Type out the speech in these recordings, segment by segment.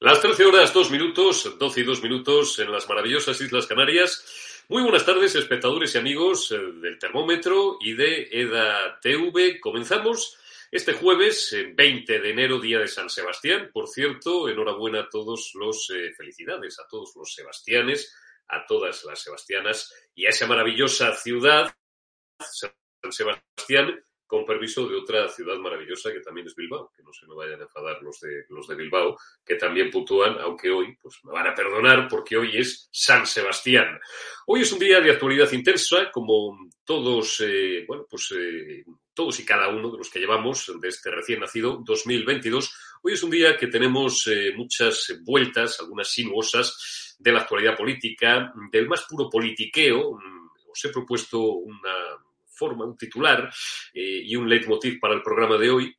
Las 13 horas, 2 minutos, 12 y 2 minutos en las maravillosas Islas Canarias. Muy buenas tardes, espectadores y amigos eh, del termómetro y de EDA TV. Comenzamos este jueves, 20 eh, de enero, día de San Sebastián. Por cierto, enhorabuena a todos los, eh, felicidades a todos los sebastianes, a todas las sebastianas y a esa maravillosa ciudad, San Sebastián, con permiso de otra ciudad maravillosa que también es Bilbao, que no se me vayan a enfadar los de, los de Bilbao, que también puntúan, aunque hoy pues me van a perdonar porque hoy es San Sebastián. Hoy es un día de actualidad intensa, como todos, eh, bueno, pues eh, todos y cada uno de los que llevamos de este recién nacido 2022. Hoy es un día que tenemos eh, muchas vueltas, algunas sinuosas de la actualidad política, del más puro politiqueo. Os he propuesto una forma, un titular eh, y un leitmotiv para el programa de hoy,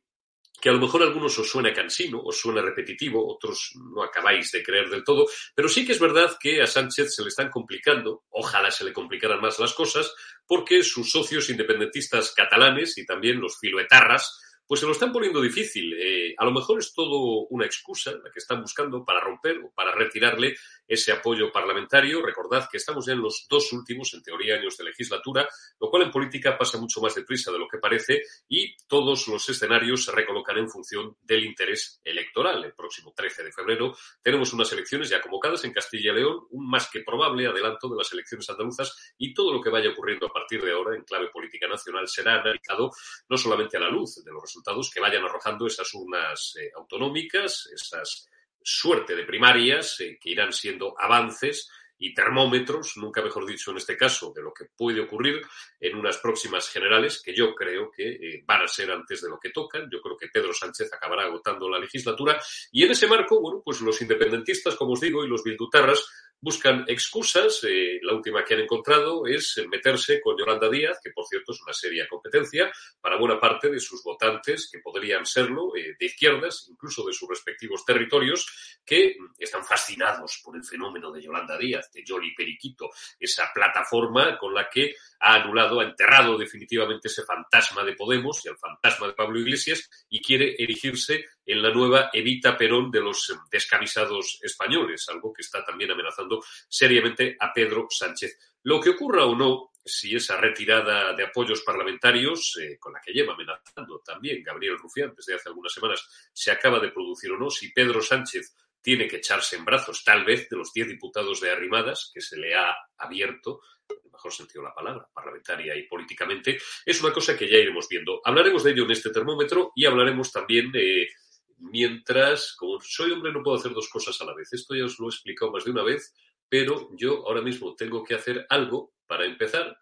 que a lo mejor a algunos os suena cansino, os suena repetitivo, otros no acabáis de creer del todo, pero sí que es verdad que a Sánchez se le están complicando, ojalá se le complicaran más las cosas, porque sus socios independentistas catalanes y también los filoetarras pues se lo están poniendo difícil. Eh, a lo mejor es todo una excusa la que están buscando para romper o para retirarle ese apoyo parlamentario. Recordad que estamos ya en los dos últimos, en teoría, años de legislatura, lo cual en política pasa mucho más deprisa de lo que parece y todos los escenarios se recolocan en función del interés electoral. El próximo 13 de febrero tenemos unas elecciones ya convocadas en Castilla y León, un más que probable adelanto de las elecciones andaluzas y todo lo que vaya ocurriendo a partir de ahora en clave política nacional será analizado no solamente a la luz de los resultados que vayan arrojando esas urnas eh, autonómicas, esas suerte de primarias eh, que irán siendo avances y termómetros, nunca mejor dicho en este caso, de lo que puede ocurrir en unas próximas generales que yo creo que eh, van a ser antes de lo que tocan. Yo creo que Pedro Sánchez acabará agotando la legislatura y en ese marco, bueno, pues los independentistas, como os digo, y los bildutarras buscan excusas. Eh, la última que han encontrado es meterse con Yolanda Díaz, que por cierto es una seria competencia para buena parte de sus votantes, que podrían serlo, eh, de izquierdas, incluso de sus respectivos territorios, que están fascinados por el fenómeno de Yolanda Díaz, de Yoli Periquito, esa plataforma con la que ha anulado, ha enterrado definitivamente ese fantasma de Podemos y el fantasma de Pablo Iglesias y quiere erigirse en la nueva Evita Perón de los descamisados españoles, algo que está también amenazando seriamente a Pedro Sánchez. Lo que ocurra o no, si esa retirada de apoyos parlamentarios, eh, con la que lleva amenazando también Gabriel Rufián desde hace algunas semanas, se acaba de producir o no, si Pedro Sánchez tiene que echarse en brazos, tal vez, de los diez diputados de Arrimadas que se le ha abierto, en el mejor sentido de la palabra, parlamentaria y políticamente, es una cosa que ya iremos viendo. Hablaremos de ello en este termómetro y hablaremos también mientras, como soy hombre, no puedo hacer dos cosas a la vez. Esto ya os lo he explicado más de una vez, pero yo ahora mismo tengo que hacer algo para empezar,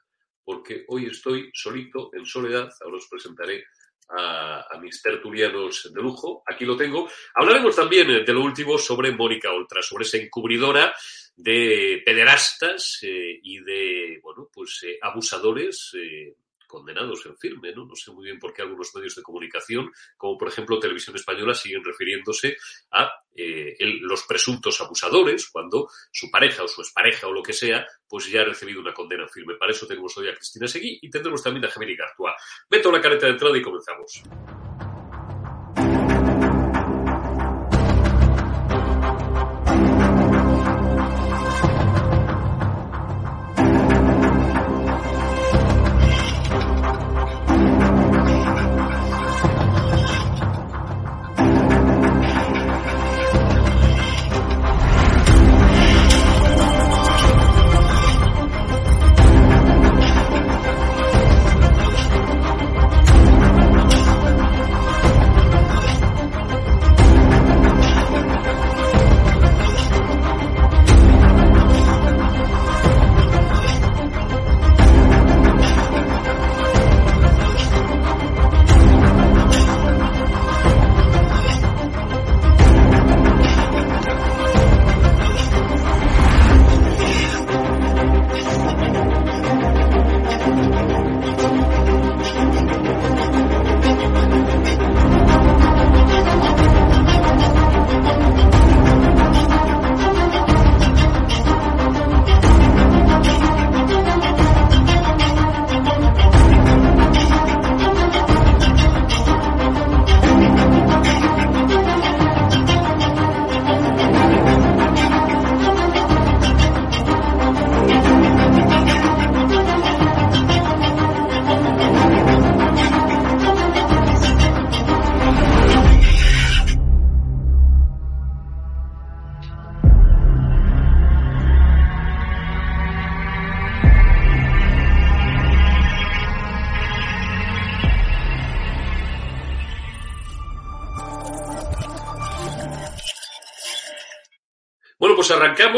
porque hoy estoy solito, en soledad. Ahora os presentaré a, mis tertulianos de lujo. Aquí lo tengo. Hablaremos también de lo último sobre Mónica Oltra, sobre esa encubridora de pederastas eh, y de, bueno, pues eh, abusadores eh, condenados en firme, ¿no? No sé muy bien por qué algunos medios de comunicación, como por ejemplo Televisión Española, siguen refiriéndose a eh, los presuntos abusadores, cuando su pareja o su expareja o lo que sea, pues ya ha recibido una condena en firme. Para eso tenemos hoy a Cristina Seguí y tendremos también a Gemini Gartua. Meto la careta de entrada y comenzamos.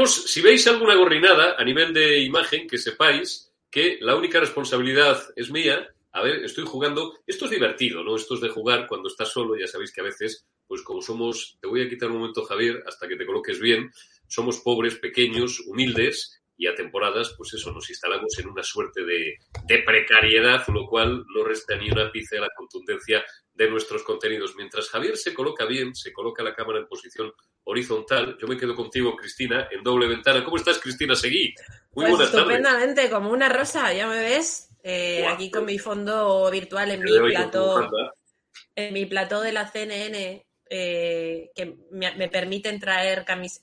Si veis alguna gorrinada a nivel de imagen, que sepáis que la única responsabilidad es mía. A ver, estoy jugando. Esto es divertido, ¿no? Esto es de jugar cuando estás solo. Ya sabéis que a veces, pues como somos, te voy a quitar un momento, Javier, hasta que te coloques bien. Somos pobres, pequeños, humildes y a temporadas, pues eso, nos instalamos en una suerte de, de, precariedad, lo cual no resta ni una pizca de la contundencia de nuestros contenidos. Mientras Javier se coloca bien, se coloca la cámara en posición horizontal, yo me quedo contigo, Cristina, en doble ventana. ¿Cómo estás, Cristina Seguí? Muy pues buenas estupendamente, como una rosa, ya me ves, eh, aquí con mi fondo virtual en mi plató, en mi plató de la CNN, eh, que me, me, permiten traer camis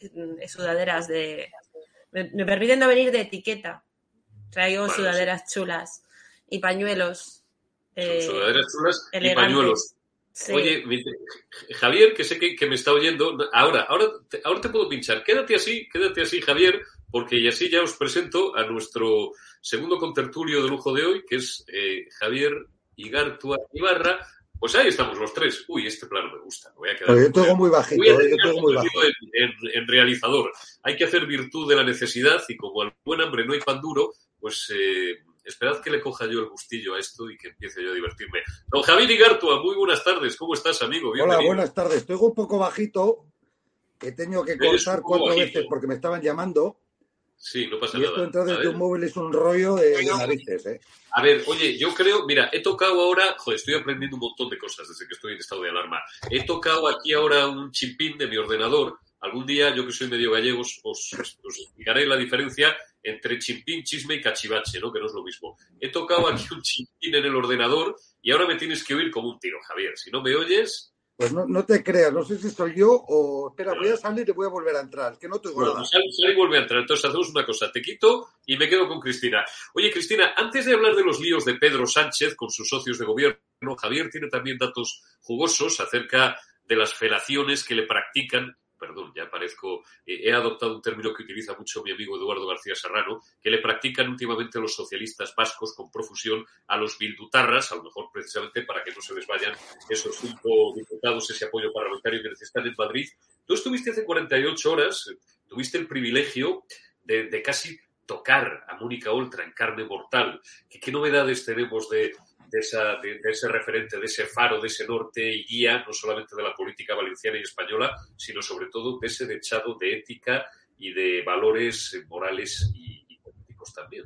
sudaderas de, me, permiten no venir de etiqueta. Traigo sudaderas chulas y pañuelos. Eh, sudaderas chulas y pañuelos. Oye, Javier, que sé que, me está oyendo, ahora, ahora, te, ahora te puedo pinchar. Quédate así, quédate así, Javier, porque y así ya os presento a nuestro segundo contertulio de lujo de hoy, que es eh, Javier Igartua Ibarra, pues ahí estamos los tres. Uy, este plano me gusta. voy a quedar yo tengo muy bajito. Voy a eh, yo muy bajito. En, en, realizador. Hay que hacer virtud de la necesidad y como al buen hambre no hay pan duro, pues eh, esperad que le coja yo el gustillo a esto y que empiece yo a divertirme. Don Javier Igartua, muy buenas tardes. ¿Cómo estás, amigo? Bienvenido. Hola, buenas tardes. Estoy un poco bajito. He tenido que cortar cuatro bajito. veces porque me estaban llamando. Sí, no pasa y nada. Esto entrar desde un móvil es un rollo de, de narices, ¿eh? A ver, oye, yo creo, mira, he tocado ahora, joder, estoy aprendiendo un montón de cosas desde que estoy en estado de alarma. He tocado aquí ahora un chimpín de mi ordenador. Algún día, yo que soy medio gallego, os, os, os explicaré la diferencia entre chimpín, chisme y cachivache, ¿no? Que no es lo mismo. He tocado aquí un chimpín en el ordenador y ahora me tienes que oír como un tiro, Javier. Si no me oyes, pues no, no, te creas, no sé si soy yo o. Espera, voy a salir y voy a volver a entrar, que no te bueno, Sal, sal, y vuelve a entrar. Entonces hacemos una cosa, te quito y me quedo con Cristina. Oye, Cristina, antes de hablar de los líos de Pedro Sánchez con sus socios de gobierno, Javier tiene también datos jugosos acerca de las felaciones que le practican perdón, ya parezco, eh, he adoptado un término que utiliza mucho mi amigo Eduardo García Serrano, que le practican últimamente los socialistas vascos con profusión a los bildutarras, a lo mejor precisamente para que no se les vayan esos cinco diputados, ese apoyo parlamentario que necesitan en Madrid. Tú estuviste hace 48 horas, tuviste el privilegio de, de casi tocar a Mónica Oltra en carne mortal. ¿Qué, qué novedades tenemos de, de, esa, de, de, ese referente, de ese faro, de ese norte y guía, no solamente de la política valenciana y española, sino sobre todo de ese dechado de ética y de valores morales y, y políticos también.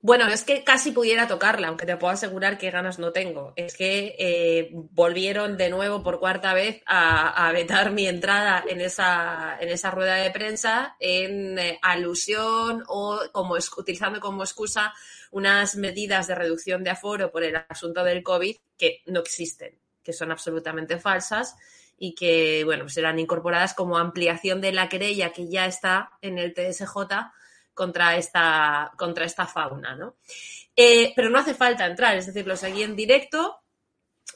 Bueno, es que casi pudiera tocarla, aunque te puedo asegurar que ganas no tengo. Es que eh, volvieron de nuevo por cuarta vez a, vetar mi entrada en esa, en esa rueda de prensa en eh, alusión o como utilizando como excusa unas medidas de reducción de aforo por el asunto del COVID que no existen, que son absolutamente falsas y que, bueno, serán incorporadas como ampliación de la querella que ya está en el TSJ contra esta, contra esta fauna, ¿no? Eh, pero no hace falta entrar, es decir, lo seguí en directo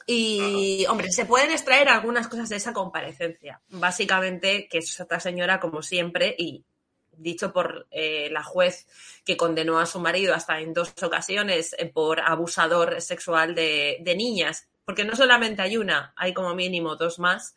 y, hombre, se pueden extraer algunas cosas de esa comparecencia. Básicamente, que es esta señora, como siempre, y dicho por eh, la juez que condenó a su marido hasta en dos ocasiones eh, por abusador sexual de, de, niñas, porque no solamente hay una, hay como mínimo dos más,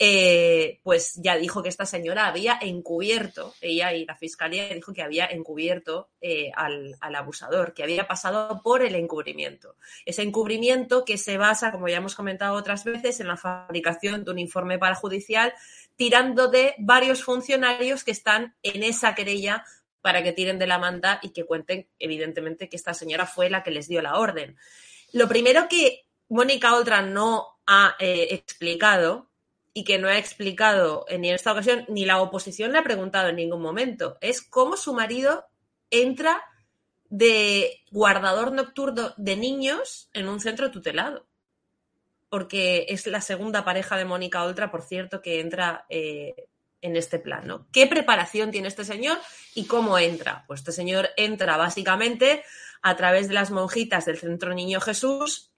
eh, pues ya dijo que esta señora había encubierto, ella y la fiscalía dijo que había encubierto eh, al, al, abusador, que había pasado por el encubrimiento. Ese encubrimiento que se basa, como ya hemos comentado otras veces, en la fabricación de un informe parajudicial tirando de varios funcionarios que están en esa querella para que tiren de la manta y que cuenten, evidentemente, que esta señora fue la que les dio la orden. Lo primero que Mónica Oltra no ha eh, explicado y que no ha explicado ni en esta ocasión, ni la oposición le ha preguntado en ningún momento, es cómo su marido entra de guardador nocturno de niños en un centro tutelado. Porque es la segunda pareja de Mónica Oltra, por cierto, que entra eh, en este plan. ¿no? ¿Qué preparación tiene este señor y cómo entra? Pues este señor entra básicamente a través de las monjitas del Centro Niño Jesús,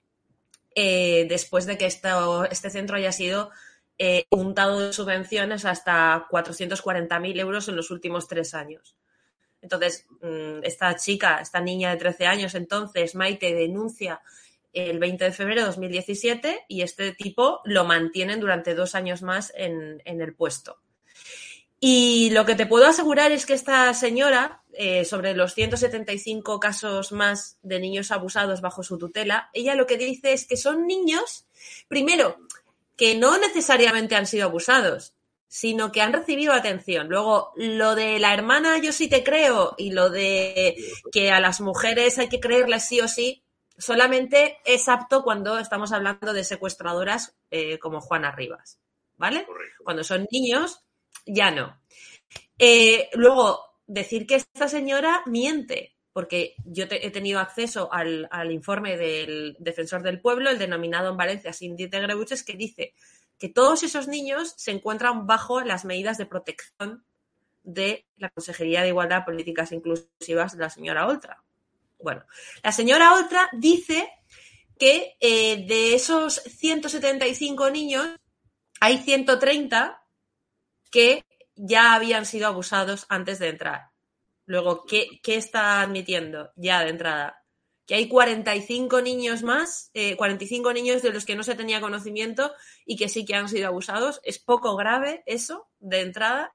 eh, después de que esto, este centro haya sido eh, untado de subvenciones hasta 440.000 euros en los últimos tres años. Entonces, mm, esta chica, esta niña de 13 años, entonces, Maite, denuncia el 20 de febrero de 2017 y este tipo lo mantienen durante dos años más en, en el puesto. Y lo que te puedo asegurar es que esta señora, eh, sobre los 175 casos más de niños abusados bajo su tutela, ella lo que dice es que son niños, primero, que no necesariamente han sido abusados, sino que han recibido atención. Luego, lo de la hermana yo sí te creo y lo de que a las mujeres hay que creerles sí o sí, solamente es apto cuando estamos hablando de secuestradoras eh, como Juana Rivas, ¿vale? Cuando son niños, ya no. Eh, luego, decir que esta señora miente, porque yo he tenido acceso al, informe del defensor del pueblo, el denominado en Valencia Cindy de Greuches, que dice que todos esos niños se encuentran bajo las medidas de protección de la Consejería de Igualdad, Políticas Inclusivas de la señora Oltra. Bueno, la señora Oltra dice que eh, de esos 175 niños hay 130 que ya habían sido abusados antes de entrar. Luego, ¿qué, está admitiendo ya de entrada? Que hay 45 niños más, 45 eh, niños de los que no se tenía conocimiento y que sí que han sido abusados. Es poco grave eso de entrada.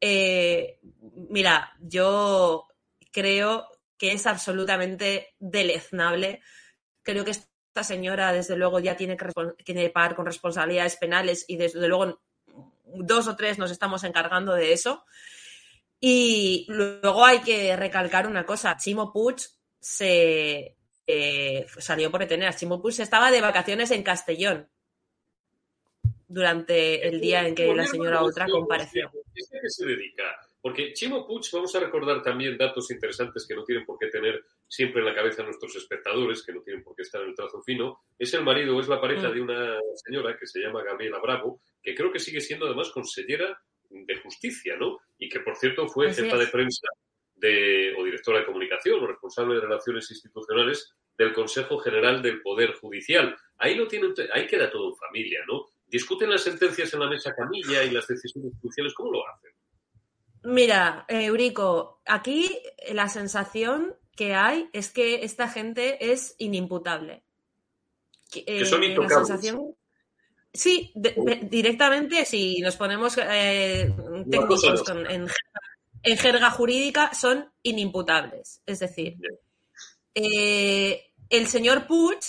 Eh, mira, yo creo que es absolutamente deleznable. Creo que esta señora, desde luego, ya tiene que, tiene pagar con responsabilidades penales y desde luego dos o tres nos estamos encargando de eso. Y luego hay que recalcar una cosa, Chimo Puig se eh, salió por detener. Chimo Puig estaba de vacaciones en Castellón durante el día en que la señora Otra compareció. ¿A qué se dedica? Porque Chimo Puig, vamos a recordar también datos interesantes que no tienen por qué tener siempre en la cabeza nuestros espectadores, que no tienen por qué estar en el trazo fino. Es el marido, es la pareja mm. de una señora que se llama Gabriela Bravo, que creo que sigue siendo además consellera de justicia, ¿no? Y que, por cierto, fue jefa de prensa de, o directora de comunicación o responsable de relaciones institucionales del Consejo General del Poder Judicial. Ahí, lo tiene, ahí queda todo en familia, ¿no? Discuten las sentencias en la mesa camilla y las decisiones judiciales, ¿cómo lo hacen? Mira, Eurico, aquí la sensación que hay es que esta gente es inimputable. Que, son eh, La sensación Sí, directamente, si nos ponemos eh, técnicos en, jerga jurídica, son inimputables. Es decir, eh, el señor Puig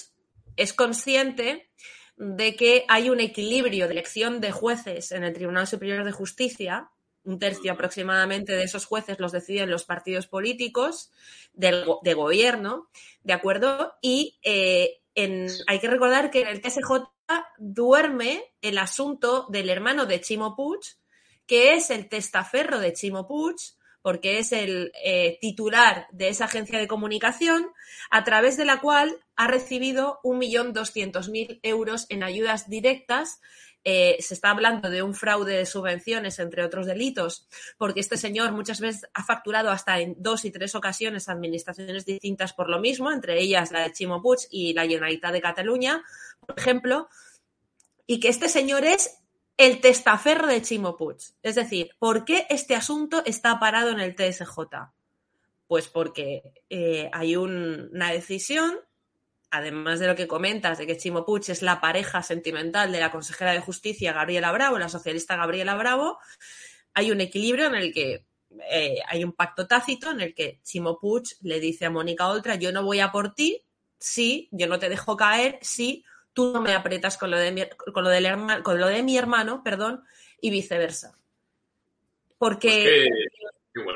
es consciente de que hay un equilibrio de elección de jueces en el Tribunal Superior de Justicia. Un tercio aproximadamente de esos jueces los deciden los partidos políticos del, de gobierno, ¿de acuerdo? Y eh, hay que recordar que en el TSJ duerme el asunto del hermano de Chimo Puig, que es el testaferro de Chimo Puig, porque es el eh, titular de esa agencia de comunicación, a través de la cual ha recibido 1.200.000 euros en ayudas directas eh, se está hablando de un fraude de subvenciones, entre otros delitos, porque este señor muchas veces ha facturado hasta en dos y tres ocasiones administraciones distintas por lo mismo, entre ellas la de Chimo y la Generalitat de Cataluña, por ejemplo, y que este señor es el testaferro de Chimo Puig. Es decir, ¿por qué este asunto está parado en el TSJ? Pues porque eh, hay una decisión además de lo que comentas, de que Chimo Puig es la pareja sentimental de la consejera de justicia Gabriela Bravo, la socialista Gabriela Bravo, hay un equilibrio en el que eh, hay un pacto tácito en el que Chimo Puig le dice a Mónica Oltra, yo no voy a por ti, sí, yo no te dejo caer, sí, tú no me aprietas con lo de mi, con lo del con lo de mi hermano, perdón, y viceversa. Porque... Pues.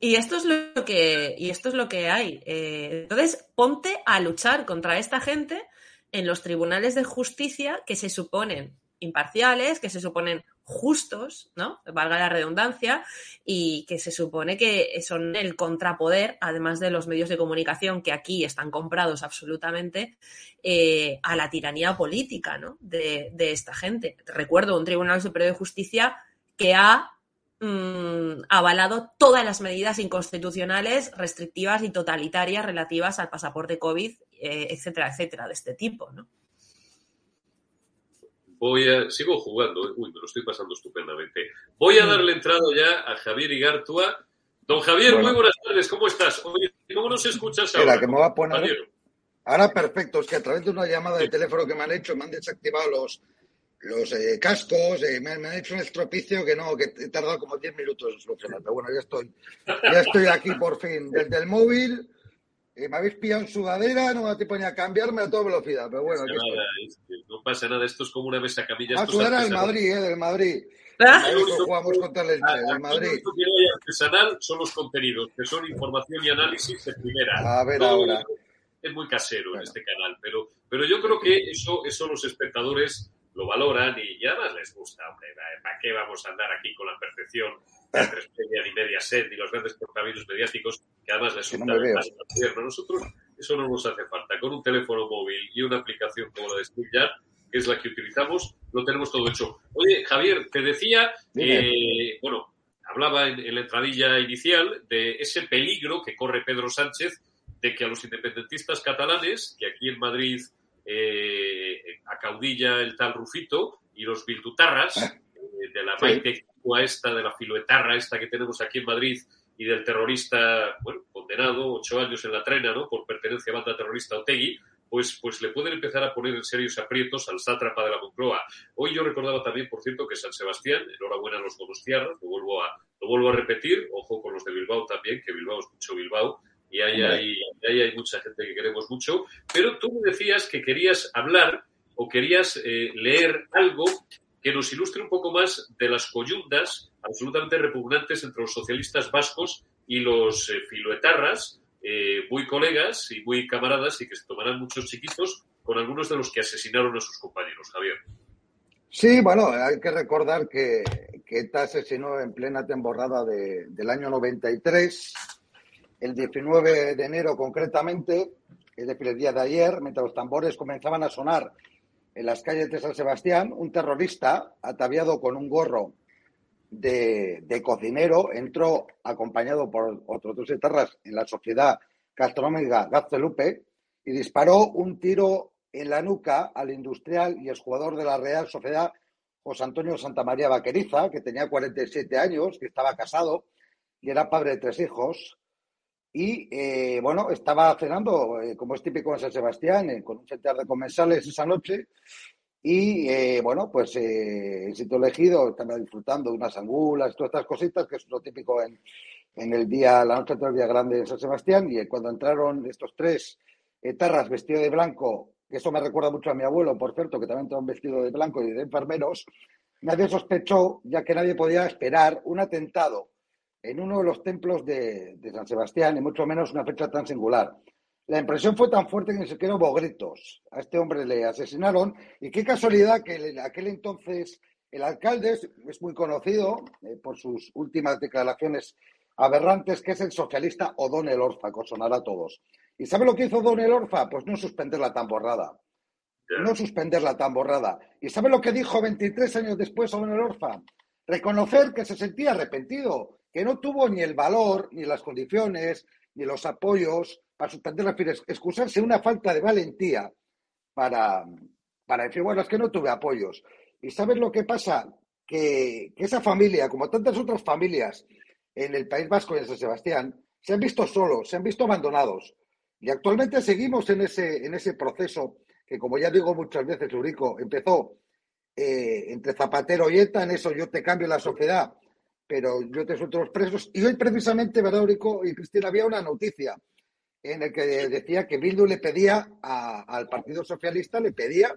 Y esto es lo que, y esto es lo que hay. Eh, entonces, ponte a luchar contra esta gente en los tribunales de justicia que se suponen imparciales, que se suponen justos, ¿no? Valga la redundancia, y que se supone que son el contrapoder, además de los medios de comunicación que aquí están comprados absolutamente, eh, a la tiranía política, ¿no? De, de esta gente. Recuerdo un Tribunal Superior de Justicia que ha Mm, avalado todas las medidas inconstitucionales, restrictivas y totalitarias relativas al pasaporte COVID, eh, etcétera, etcétera, de este tipo, ¿no? Voy a, sigo jugando, uy, me lo estoy pasando estupendamente. Voy a mm. darle entrada ya a Javier Igartua. Don Javier, muy buenas tardes, ¿cómo estás? ¿cómo nos escuchas ahora? que me va a poner... Ahora perfecto, es que a través de una llamada de teléfono que me han hecho me han desactivado los, los eh, cascos, eh, me, han hecho un estropicio que no, que he tardado como 10 minutos en solucionar. Pero bueno, ya estoy, ya estoy aquí por fin. Desde el móvil, me habéis pillado en sudadera, no me te ponía a cambiarme a toda velocidad. Pero bueno, no pasa nada, esto es como una mesa camilla. A sudar del Madrid, eh, del Madrid. ¿Ah? jugamos contra el, el Madrid. Lo que hay artesanal son los contenidos, que son información y análisis de primera. A ver ahora. Es muy casero en este canal, pero, pero yo creo que eso, eso los espectadores lo valoran y, ya además les gusta, hombre. ¿Para qué vamos a andar aquí con la perfección de tres media ni media set ni los grandes portamientos mediáticos que además les gusta no más gobierno? Nosotros eso no nos hace falta. Con un teléfono móvil y una aplicación como la de StreamYard, que es la que utilizamos, lo tenemos todo hecho. Oye, Javier, te decía, eh, bueno, hablaba en, la entradilla inicial de ese peligro que corre Pedro Sánchez de que a los independentistas catalanes, que aquí en Madrid eh, acaudilla el tal Rufito, y los bildutarras, ah. eh, de la Maite esta, de la filoetarra esta que tenemos aquí en Madrid, y del terrorista, bueno, condenado, ocho años en la trena, ¿no?, por pertenencia a banda terrorista Otegui, pues, pues le pueden empezar a poner en serios aprietos al sátrapa de la Moncloa. Hoy yo recordaba también, por cierto, que San Sebastián, enhorabuena a los donostiarras, lo vuelvo a, lo vuelvo a repetir, ojo con los de Bilbao también, que Bilbao es mucho Bilbao, y ahí hay, ahí hay mucha gente que queremos mucho, pero tú me decías que querías hablar o querías eh, leer algo que nos ilustre un poco más de las coyundas absolutamente repugnantes entre los socialistas vascos y los eh, filoetarras, eh, muy colegas y muy camaradas y que se tomarán muchos chiquitos con algunos de los que asesinaron a sus compañeros, Javier. Sí, bueno, hay que recordar que, que ETA asesinó en plena temporada de, del año 93, el 19 de enero concretamente, es decir, el día de ayer, mientras los tambores comenzaban a sonar en las calles de San Sebastián, un terrorista ataviado con un gorro de, cocinero entró acompañado por otros dos etarras en la sociedad gastronómica Gaztelupe y disparó un tiro en la nuca al industrial y exjugador de la Real Sociedad José Antonio Santamaría Vaqueriza, que tenía 47 años, que estaba casado y era padre de tres hijos. Y eh, bueno, estaba cenando, eh, como es típico en San Sebastián, eh, con un centenar de comensales esa noche. Y bueno, pues el sitio elegido estaba disfrutando de unas angulas, todas estas cositas, que es lo típico en, en el día, la noche del día grande en San Sebastián. Y cuando entraron estos tres etarras vestidos de blanco, que eso me recuerda mucho a mi abuelo, por cierto, que también estaba vestido de blanco y de enfermeros, nadie sospechó, ya que nadie podía esperar, un atentado en uno de los templos de, San Sebastián, y mucho menos una fecha tan singular. La impresión fue tan fuerte que ni siquiera hubo gritos. A este hombre le asesinaron y qué casualidad que en aquel entonces el alcalde es, muy conocido eh, por sus últimas declaraciones aberrantes, que es el socialista O'Donnell Orfa, que os sonará a todos. ¿Y sabe lo que hizo O'Donnell Orfa? Pues no suspender la tamborrada. No suspender la tamborrada. ¿Y sabe lo que dijo 23 años después O'Donnell Orfa? Reconocer que se sentía arrepentido, que no tuvo ni el valor, ni las condiciones, ni los apoyos para suspender la excusarse una falta de valentía para, para decir, bueno, es que no tuve apoyos. ¿Y sabes lo que pasa? Que, esa familia, como tantas otras familias en el País Vasco y en San Sebastián, se han visto solos, se han visto abandonados. Y actualmente seguimos en ese, en ese proceso que, como ya digo muchas veces, Urico, empezó eh, entre Zapatero y ETA, en eso yo te cambio la sociedad pero yo te suelto los presos. Y hoy precisamente, ¿verdad, y Cristina? Había una noticia en la que decía que Bildu le pedía al Partido Socialista, le pedía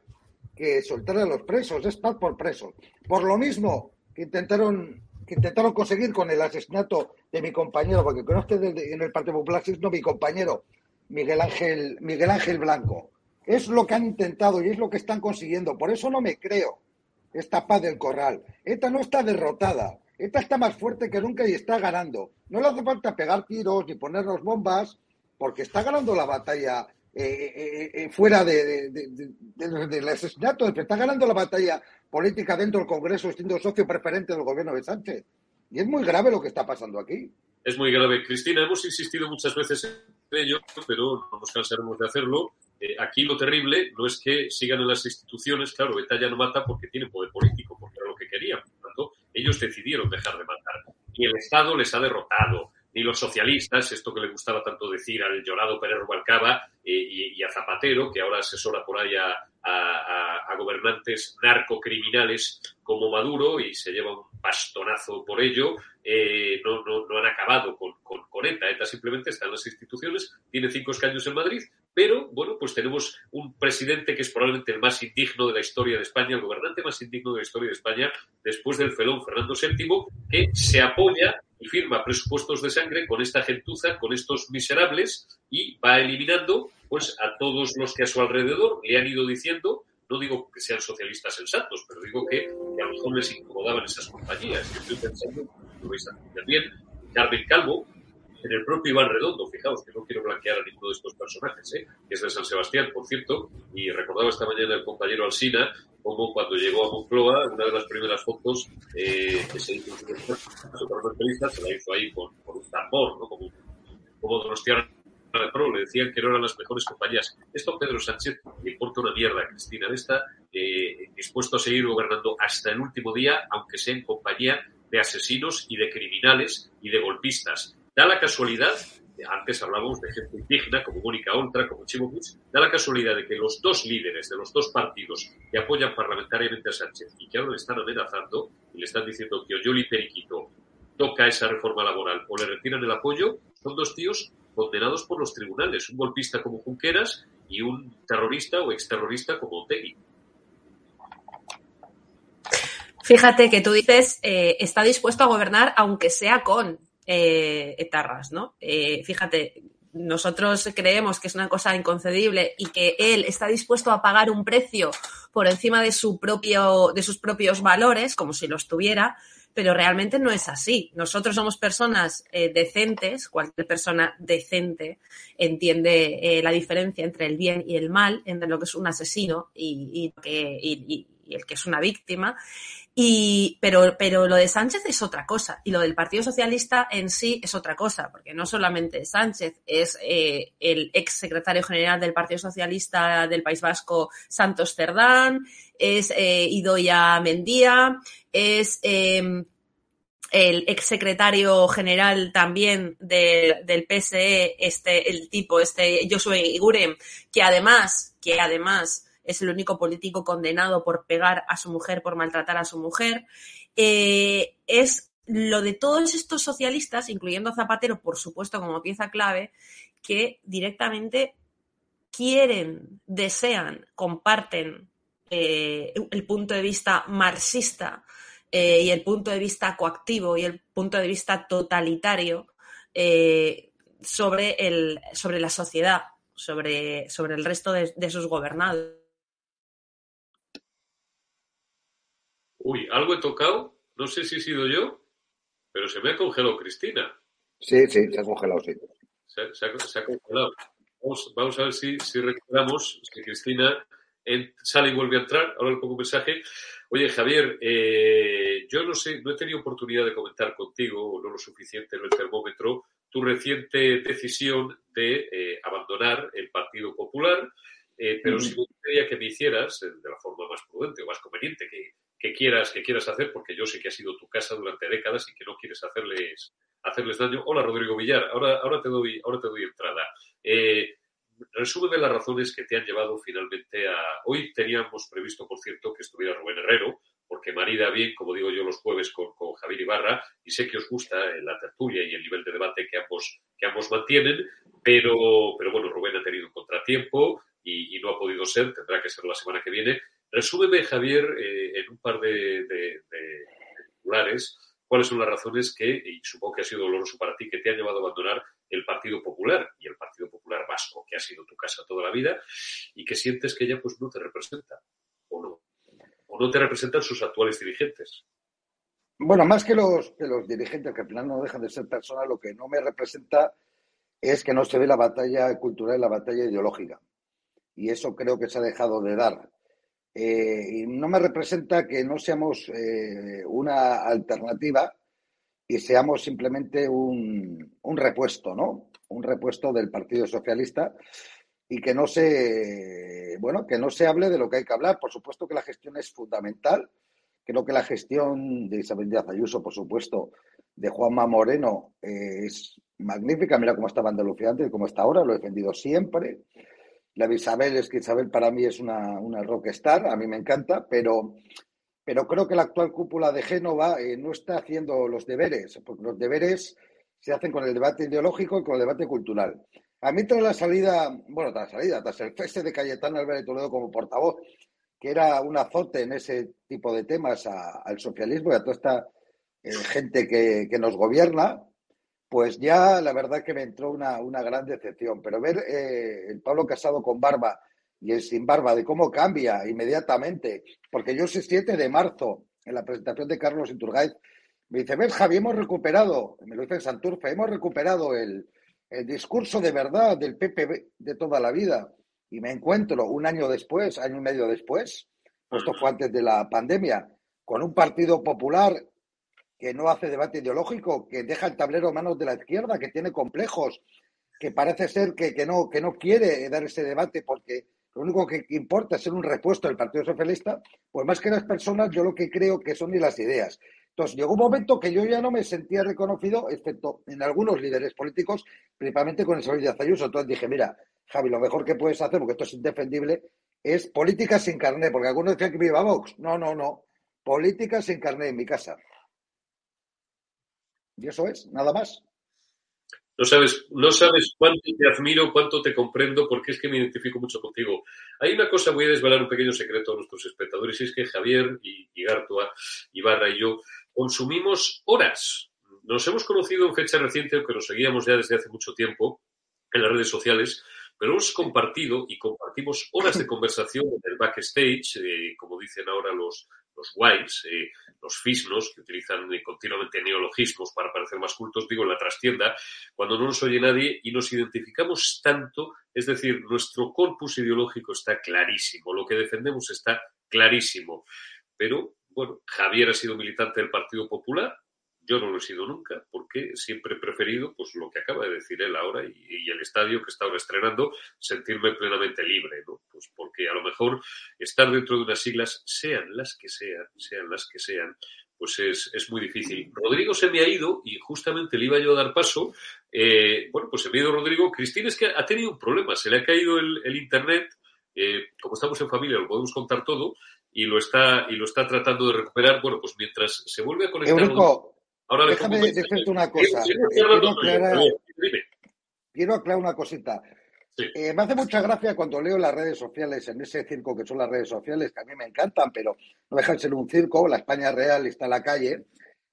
que soltara a los presos, es paz por presos. Por lo mismo que intentaron, que intentaron conseguir con el asesinato de mi compañero, porque conozco en el Partido Popular, no mi compañero, Miguel Ángel, Miguel Ángel Blanco. Es lo que han intentado y es lo que están consiguiendo. Por eso no me creo esta paz del corral. Esta no está derrotada. Esta está más fuerte que nunca y está ganando. No le hace falta pegar tiros ni ponernos bombas, porque está ganando la batalla eh, eh, eh, fuera de, del asesinato, está ganando la batalla política dentro del Congreso, siendo socio preferente del gobierno de Sánchez. Y es muy grave lo que está pasando aquí. Es muy grave. Cristina, hemos insistido muchas veces en ello, pero no nos cansaremos de hacerlo. aquí lo terrible no es que sigan en las instituciones, claro, ETA ya no mata porque tiene poder político, porque era lo que querían ellos decidieron dejar de matar. Y el Estado les ha derrotado. ni los socialistas, esto que le gustaba tanto decir al llorado Pérez Rubalcaba eh, y, a Zapatero, que ahora asesora por ahí a, gobernantes narcocriminales como Maduro y se lleva un bastonazo por ello, eh, no, no, han acabado con, con, ETA. ETA simplemente está en las instituciones, tiene cinco escaños en Madrid, pero bueno, pues tenemos un presidente que es probablemente el más indigno de la historia de España, el gobernante más indigno de la historia de España, después del felón Fernando VII, que se apoya y firma presupuestos de sangre con esta gentuza, con estos miserables, y va eliminando pues a todos los que a su alrededor le han ido diciendo, no digo que sean socialistas sensatos, pero digo que, a lo mejor les incomodaban esas compañías. Estoy pensando, lo veis también, Carmen Calvo, en el propio Iván Redondo, fijaos que no quiero blanquear a ninguno de estos personajes, ¿eh? que es de San Sebastián, por cierto, y recordaba esta mañana el compañero Alsina como cuando llegó a Moncloa, una de las primeras fotos eh, que se hizo en su se la hizo ahí con, un tambor, ¿no? como, como Donostiano Pro, le decían que no eran las mejores compañías. Esto Pedro Sánchez le importa una mierda, Cristina, está eh, dispuesto a seguir gobernando hasta el último día, aunque sea en compañía de asesinos y de criminales y de golpistas. Da la casualidad, antes hablábamos de gente indígena como Mónica Oltra, como Chimo da la casualidad de que los dos líderes de los dos partidos que apoyan parlamentariamente a Sánchez y que ahora le están amenazando y le están diciendo que Oyoli Periquito toca esa reforma laboral o le retiran el apoyo, son dos tíos condenados por los tribunales, un golpista como Junqueras y un terrorista o exterrorista como Otegui. Fíjate que tú dices, eh, está dispuesto a gobernar aunque sea con eh, etarras, ¿no? Eh, fíjate, nosotros creemos que es una cosa inconcebible y que él está dispuesto a pagar un precio por encima de su propio, de sus propios valores, como si los tuviera, pero realmente no es así. Nosotros somos personas eh, decentes, cualquier persona decente entiende la diferencia entre el bien y el mal, entre lo que es un asesino y, y el que es una víctima. Y, pero, pero lo de Sánchez es otra cosa y lo del Partido Socialista en sí es otra cosa, porque no solamente Sánchez es eh, el ex secretario general del Partido Socialista del País Vasco, Santos Cerdán, es eh, Idoia Mendía, es em, el ex secretario general también del PSE, este, el tipo, este Josué Iguren, que además, que además es el único político condenado por pegar a su mujer, por maltratar a su mujer. Eh, es lo de todos estos socialistas, incluyendo a Zapatero, por supuesto, como pieza clave, que directamente quieren, desean, comparten eh, el punto de vista marxista eh, y el punto de vista coactivo y el punto de vista totalitario sobre, el, sobre la sociedad, sobre, sobre el resto de sus gobernados. Uy, algo he tocado, no sé si he sido yo, pero se me ha congelado Cristina. Sí, sí, se ha congelado, sí. Se, ha, congelado. Vamos, a ver si, si recuperamos, si Cristina sale y vuelve a entrar. Ahora le pongo un mensaje. Oye, Javier, eh, yo no sé, no he tenido oportunidad de comentar contigo, o no lo suficiente en el termómetro, tu reciente decisión de eh, abandonar el Partido Popular, eh, pero sí me gustaría que me hicieras, de la forma más prudente o más conveniente, que, que quieras, que quieras hacer, porque yo sé que ha sido tu casa durante décadas y que no quieres hacerles, hacerles daño. Hola, Rodrigo Villar, ahora, ahora, te, doy, ahora te doy entrada. Eh, resúmeme las razones que te han llevado finalmente a... Hoy teníamos previsto, por cierto, que estuviera Rubén Herrero, porque marida bien, como digo yo, los jueves con, con Javier Ibarra, y sé que os gusta la tertulia y el nivel de debate que ambos, que ambos mantienen, pero, pero bueno, Rubén ha tenido un contratiempo y no ha podido ser, tendrá que ser la semana que viene. Resúmeme, Javier, eh, en un par de, titulares, cuáles son las razones que, y supongo que ha sido doloroso para ti, que te han llevado a abandonar el Partido Popular y el Partido Popular Vasco, que ha sido tu casa toda la vida, y que sientes que ya pues no te representa, o no, o no te representan sus actuales dirigentes. Bueno, más que los, que los dirigentes, que al final no dejan de ser personas, lo que no me representa es que no se ve la batalla cultural y la batalla ideológica. Y eso creo que se ha dejado de dar. Eh, y no me representa que no seamos eh, una alternativa y seamos simplemente un, repuesto, ¿no? Un repuesto del Partido Socialista y que no se, bueno, que no se hable de lo que hay que hablar. Por supuesto que la gestión es fundamental. Creo que la gestión de Isabel Díaz Ayuso, por supuesto, de Juanma Moreno eh, es magnífica. Mira cómo estaba Andalucía antes y cómo está ahora, lo he defendido siempre. La de Isabel es que Isabel para mí es una, una rockstar, a mí me encanta, pero, pero creo que la actual cúpula de Génova eh, no está haciendo los deberes, porque los deberes se hacen con el debate ideológico y con el debate cultural. A mí tras la salida, bueno, tras la salida, tras el feste de Cayetano Álvarez Toledo como portavoz, que era un azote en ese tipo de temas al socialismo y a toda esta eh, gente que, que, nos gobierna, pues ya la verdad que me entró una, una gran decepción. Pero ver eh, el Pablo Casado con barba y el sin barba, de cómo cambia inmediatamente, porque yo ese 7 de marzo, en la presentación de Carlos Iturgaiz, me dice, ves Javi, hemos recuperado, me lo dice en Santurce, hemos recuperado el, el discurso de verdad del PP de toda la vida. Y me encuentro un año después, año y medio después, esto fue antes de la pandemia, con un partido popular que no hace debate ideológico, que deja el tablero en manos de la izquierda, que tiene complejos, que parece ser que, que, no, que no quiere dar ese debate porque lo único que importa es ser un repuesto del Partido Socialista, pues más que las personas, yo lo que creo que son ni las ideas. Entonces, llegó un momento que yo ya no me sentía reconocido, excepto en algunos líderes políticos, principalmente con el señor de Ayuso. Entonces dije, mira, Javi, lo mejor que puedes hacer, porque esto es indefendible, es política sin carnet, porque algunos decían que me Vox. No, no, no. Política sin carnet en mi casa. Y eso es, nada más. No sabes, no sabes cuánto te admiro, cuánto te comprendo, porque es que me identifico mucho contigo. Hay una cosa, voy a desvelar un pequeño secreto a nuestros espectadores, y es que Javier y, y Gartua, Ibarra y yo consumimos horas. Nos hemos conocido en fecha reciente, aunque nos seguíamos ya desde hace mucho tiempo en las redes sociales, pero hemos compartido y compartimos horas de conversación en el backstage, eh, como dicen ahora los, los guays, eh, los fisnos, que utilizan eh, continuamente neologismos para parecer más cultos, digo, en la trastienda, cuando no nos oye nadie y nos identificamos tanto, es decir, nuestro corpus ideológico está clarísimo, lo que defendemos está clarísimo. Pero, bueno, Javier ha sido militante del Partido Popular, yo no lo he sido nunca, porque siempre he preferido, pues lo que acaba de decir él ahora y, el estadio que está estrenando, sentirme plenamente libre, ¿no? Pues porque a lo mejor estar dentro de unas siglas, sean las que sean, sean las que sean, pues es, es muy difícil. Rodrigo se me ha ido y justamente le iba yo a dar paso. Eh, bueno, pues se me ha ido Rodrigo. Cristina es que ha tenido un problema, se le ha caído el, el internet. Eh, como estamos en familia, lo podemos contar todo y lo está y lo está tratando de recuperar. Bueno, pues mientras se vuelve a conectar. Eurico, Ahora Déjame decirte una cosa. Eh, quiero, aclarar, quiero, aclarar, una cosita. Sí. Eh, me hace mucha gracia cuando leo las redes sociales, en ese circo que son las redes sociales, que a mí me encantan, pero no dejan de ser un circo, la España real está en la calle,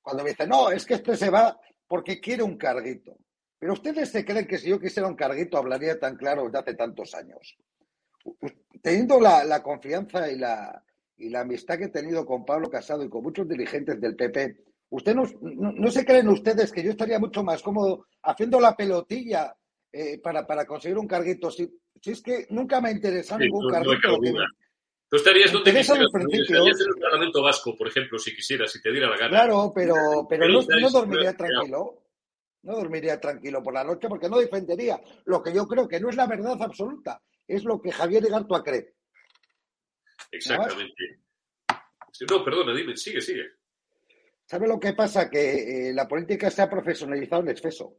cuando me dicen, no, es que este se va porque quiere un carguito. Pero ustedes se creen que si yo quisiera un carguito hablaría tan claro desde hace tantos años. Teniendo la, la confianza y la, y la amistad que he tenido con Pablo Casado y con muchos dirigentes del PP, Usted no, no, no, se creen ustedes que yo estaría mucho más cómodo haciendo la pelotilla eh, para, para, conseguir un carguito. Si, si, es que nunca me ha interesado sí, ningún no, carguito. No que Tú estarías donde quisieras, estarías en el Parlamento Vasco, por ejemplo, si quisieras, si te diera la gana. Claro, pero, pero no, no dormiría tranquilo. No dormiría tranquilo por la noche porque no defendería lo que yo creo que no es la verdad absoluta, es lo que Javier Igartua cree. Exactamente. No, perdona, dime, sigue, sigue. ¿Sabe lo que pasa? Que eh, la política se ha profesionalizado en exceso.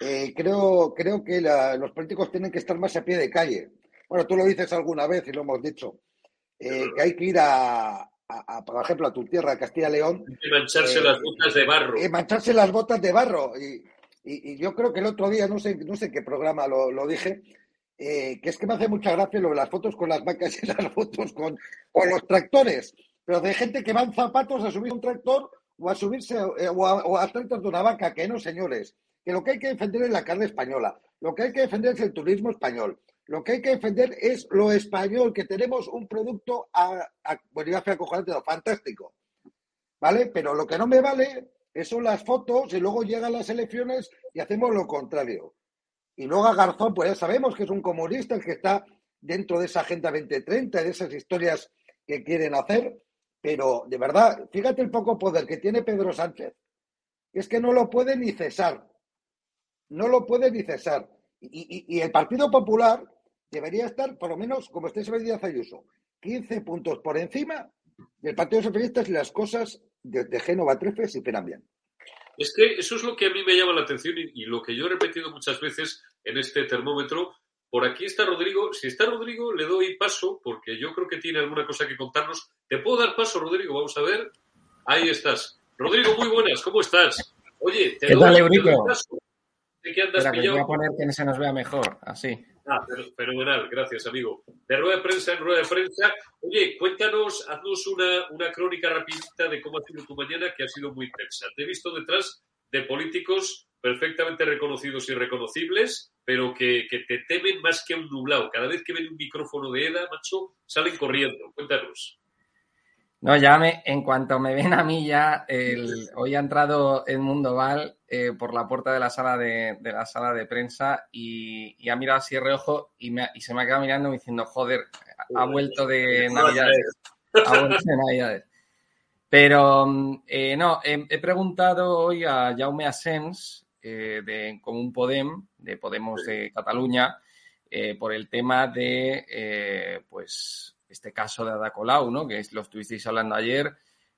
Eh, creo, creo que la, los políticos tienen que estar más a pie de calle. Bueno, tú lo dices alguna vez y lo hemos dicho. Eh, que hay que ir a, a, a, por ejemplo, a tu tierra, Castilla León. Y mancharse las botas de barro. Y mancharse las botas de barro. Y, y, y, yo creo que el otro día, no sé, no sé qué programa lo, lo dije, que es que me hace mucha gracia lo de las fotos con las vacas y las fotos con, con los tractores pero de gente que va en zapatos a subir un tractor o a subirse eh, o, a, o tractor de una vaca, que no, señores. Que lo que hay que defender es la carne española, lo que hay que defender es el turismo español, lo que hay que defender es lo español, que tenemos un producto, a, a, bueno, fantástico, ¿vale? Pero lo que no me vale son las fotos y luego llegan las elecciones y hacemos lo contrario. Y luego a Garzón, pues ya sabemos que es un comunista el que está dentro de esa Agenda 2030, de esas historias que quieren hacer, pero de verdad, fíjate el poco poder que tiene Pedro Sánchez. Es que no lo puede ni cesar. No lo puede ni cesar. Y, el Partido Popular debería estar, por lo menos, como esté Isabel Díaz Ayuso, 15 puntos por encima del Partido Socialista si las cosas de, de Génova Trefe se esperan bien. Es que eso es lo que a mí me llama la atención y, lo que yo he repetido muchas veces en este termómetro. Por aquí está Rodrigo. Si está Rodrigo, le doy paso porque yo creo que tiene alguna cosa que contarnos. ¿Te puedo dar paso, Rodrigo? Vamos a ver. Ahí estás. Rodrigo, muy buenas. ¿Cómo estás? Oye, te ¿Qué doy, tal, paso. ¿De qué andas Espera, que voy a poner que se nos vea mejor, así. Ah, fenomenal, gracias, amigo. De rueda de prensa en rueda de prensa. Oye, cuéntanos, haznos una, una crónica rapidita de cómo ha sido tu mañana, que ha sido muy tensa. Te he visto detrás de políticos perfectamente reconocidos y reconocibles, pero que, que te temen más que a un nublado. Cada vez que ven un micrófono de EDA, macho, salen corriendo. Cuéntanos. No, ya me, en cuanto me ven a mí ya, el, hoy ha entrado Edmundo Val eh, por la puerta de la sala de, de la sala de prensa y, y, ha mirado así de reojo y, me, y se me ha quedado mirando diciendo, joder, ha vuelto de Navidades. Ha vuelto de Navidades. Pero eh, no, he, he, preguntado hoy a Jaume Asens, eh, de Común Podem, de Podemos de Cataluña, eh, por el tema de, pues, este caso de Ada Colau, ¿no? Que lo estuvisteis hablando ayer,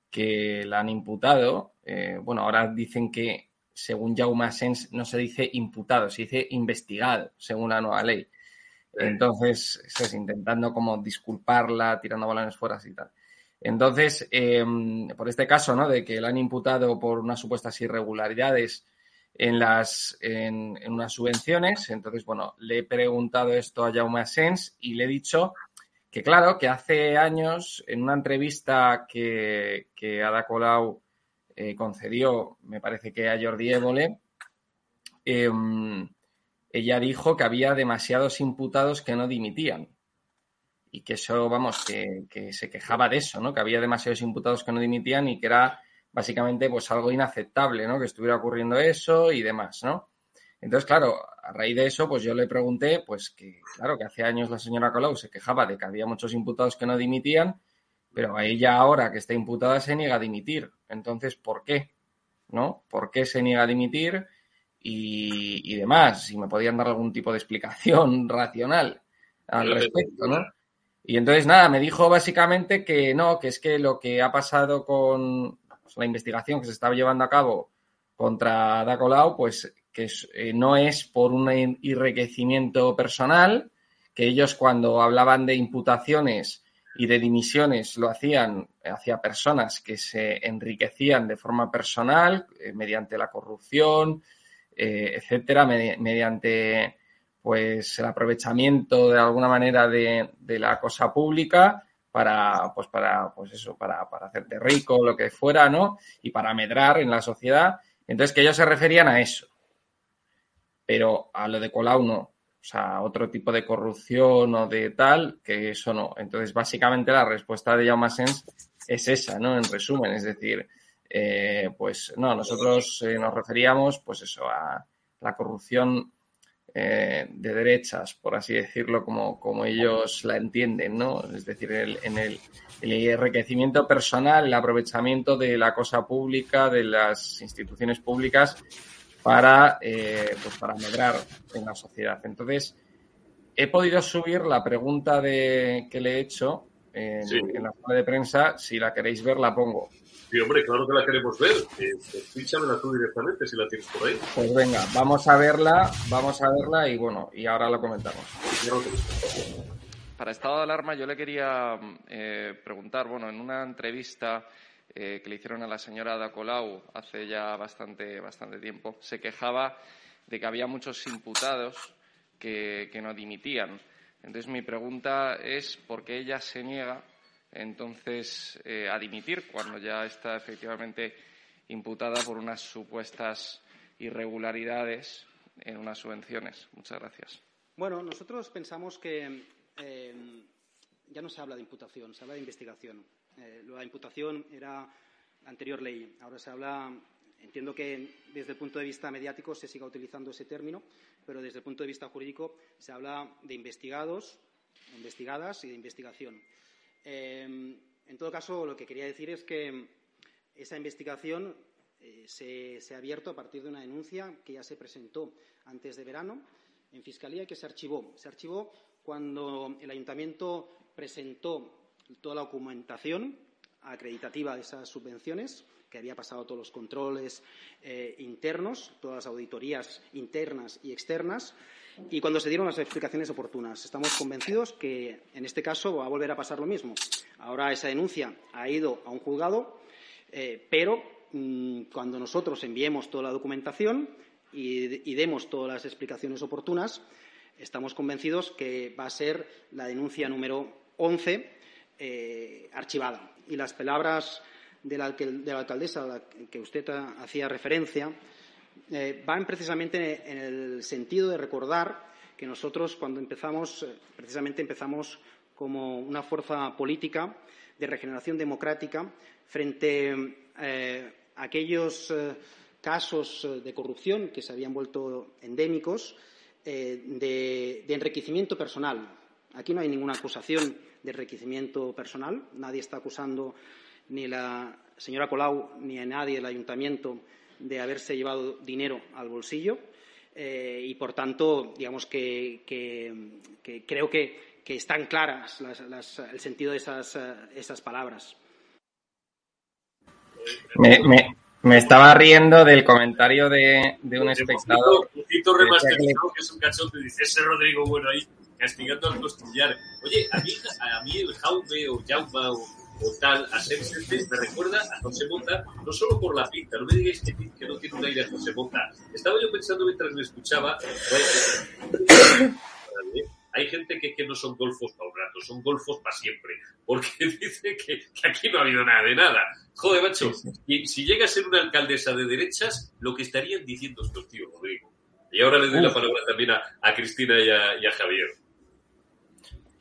que la han imputado. Bueno, ahora dicen que, según Jaume Asens, no se dice imputado, se dice investigado, según la nueva ley. Entonces, es intentando como disculparla, tirando balones fuera y tal. Entonces, eh, por este caso, ¿no? De que la han imputado por unas supuestas irregularidades en las en, unas subvenciones. Entonces, bueno, le he preguntado esto a Jaume Asens y le he dicho que claro, que hace años, en una entrevista que, Ada Colau eh, concedió, me parece que a Jordi Évole, eh, ella dijo que había demasiados imputados que no dimitían. Y que eso, vamos, que, que, se quejaba de eso, ¿no? Que había demasiados imputados que no dimitían y que era básicamente pues algo inaceptable, ¿no? Que estuviera ocurriendo eso y demás, ¿no? Entonces, claro, a raíz de eso, pues yo le pregunté, pues que, claro, que hace años la señora Colau se quejaba de que había muchos imputados que no dimitían, pero a ella ahora que está imputada se niega a dimitir. Entonces, ¿por qué? ¿No? ¿Por qué se niega a dimitir? Y, y demás, si me podían dar algún tipo de explicación racional al respecto, ¿no? Y entonces, nada, me dijo básicamente que no, que es que lo que ha pasado con pues, la investigación que se estaba llevando a cabo contra Ada Colau, pues que eh, no es por un enriquecimiento personal, que ellos cuando hablaban de imputaciones y de dimisiones lo hacían hacia personas que se enriquecían de forma personal, eh, mediante la corrupción, eh, etcétera, med mediante pues el aprovechamiento de alguna manera de, de, la cosa pública para pues para pues eso para, para hacerte rico lo que fuera no y para medrar en la sociedad entonces que ellos se referían a eso pero a lo de Colau no. O sea, otro tipo de corrupción o de tal, que eso no. Entonces, básicamente la respuesta de Jaume es esa, ¿no? En resumen, es decir, eh, pues no, nosotros eh, nos referíamos, pues eso, a la corrupción eh, de derechas, por así decirlo, como, como ellos la entienden, ¿no? Es decir, el, en el, el enriquecimiento personal, el aprovechamiento de la cosa pública, de las instituciones públicas para, eh, pues para medrar en la sociedad. Entonces, he podido subir la pregunta de, que le he hecho en, sí. en la sala de prensa. Si la queréis ver, la pongo. Sí, hombre, claro que la queremos ver. Eh, píchamela tú directamente si la tienes por ahí. Pues venga, vamos a verla, vamos a verla y bueno, y ahora la comentamos. Para estado de alarma yo le quería eh, preguntar, bueno, en una entrevista eh, que le hicieron a la señora Ada Colau hace ya bastante, bastante tiempo, se quejaba de que había muchos imputados que, que no dimitían. Entonces, mi pregunta es por qué ella se niega entonces eh, a dimitir cuando ya está efectivamente imputada por unas supuestas irregularidades en unas subvenciones. Muchas gracias. Bueno, nosotros pensamos que eh, ya no se habla de imputación, se habla de investigación. Eh, la imputación era anterior ley. Ahora se habla, entiendo que desde el punto de vista mediático se siga utilizando ese término, pero desde el punto de vista jurídico se habla de investigados, investigadas y de investigación. Eh, en todo caso, lo que quería decir es que esa investigación eh, se, se, ha abierto a partir de una denuncia que ya se presentó antes de verano en Fiscalía y que se archivó. Se archivó cuando el Ayuntamiento presentó toda la documentación acreditativa de esas subvenciones, que había pasado todos los controles eh, internos, todas las auditorías internas y externas, y cuando se dieron las explicaciones oportunas. Estamos convencidos que en este caso va a volver a pasar lo mismo. Ahora esa denuncia ha ido a un juzgado, eh, pero mm, cuando nosotros enviemos toda la documentación y, demos todas las explicaciones oportunas, estamos convencidos que va a ser la denuncia número 11 eh, archivada. Y las palabras de la, alcaldesa a la que usted hacía referencia eh, van precisamente en el sentido de recordar que nosotros cuando empezamos, eh, precisamente empezamos como una fuerza política de regeneración democrática frente a aquellos casos de corrupción que se habían vuelto endémicos de enriquecimiento personal. Aquí no hay ninguna acusación de enriquecimiento personal. Nadie está acusando ni la señora Colau ni a nadie del ayuntamiento de haberse llevado dinero al bolsillo. Eh, y, por tanto, digamos que, creo que, están claras el sentido de esas, palabras. Me, estaba riendo del comentario de, un espectador. Un remasterizado que es un cachote, dice ese Rodrigo bueno ahí castigando al costillar. Oye, a mí, a mí el Jaume o Jauma o, tal, a Sensete, me recuerda a José Mota, no solo por la pinta, no me digáis que, que no tiene un aire a José Mota. Estaba yo pensando mientras me escuchaba, hay gente que, que, no son golfos para un rato, son golfos para siempre, porque dice que, aquí no ha habido nada de nada. Joder, macho, y si llega a ser una alcaldesa de derechas, lo que estarían diciendo estos tíos, Rodrigo. Y ahora le doy la palabra también a, a Cristina y a, y a Javier.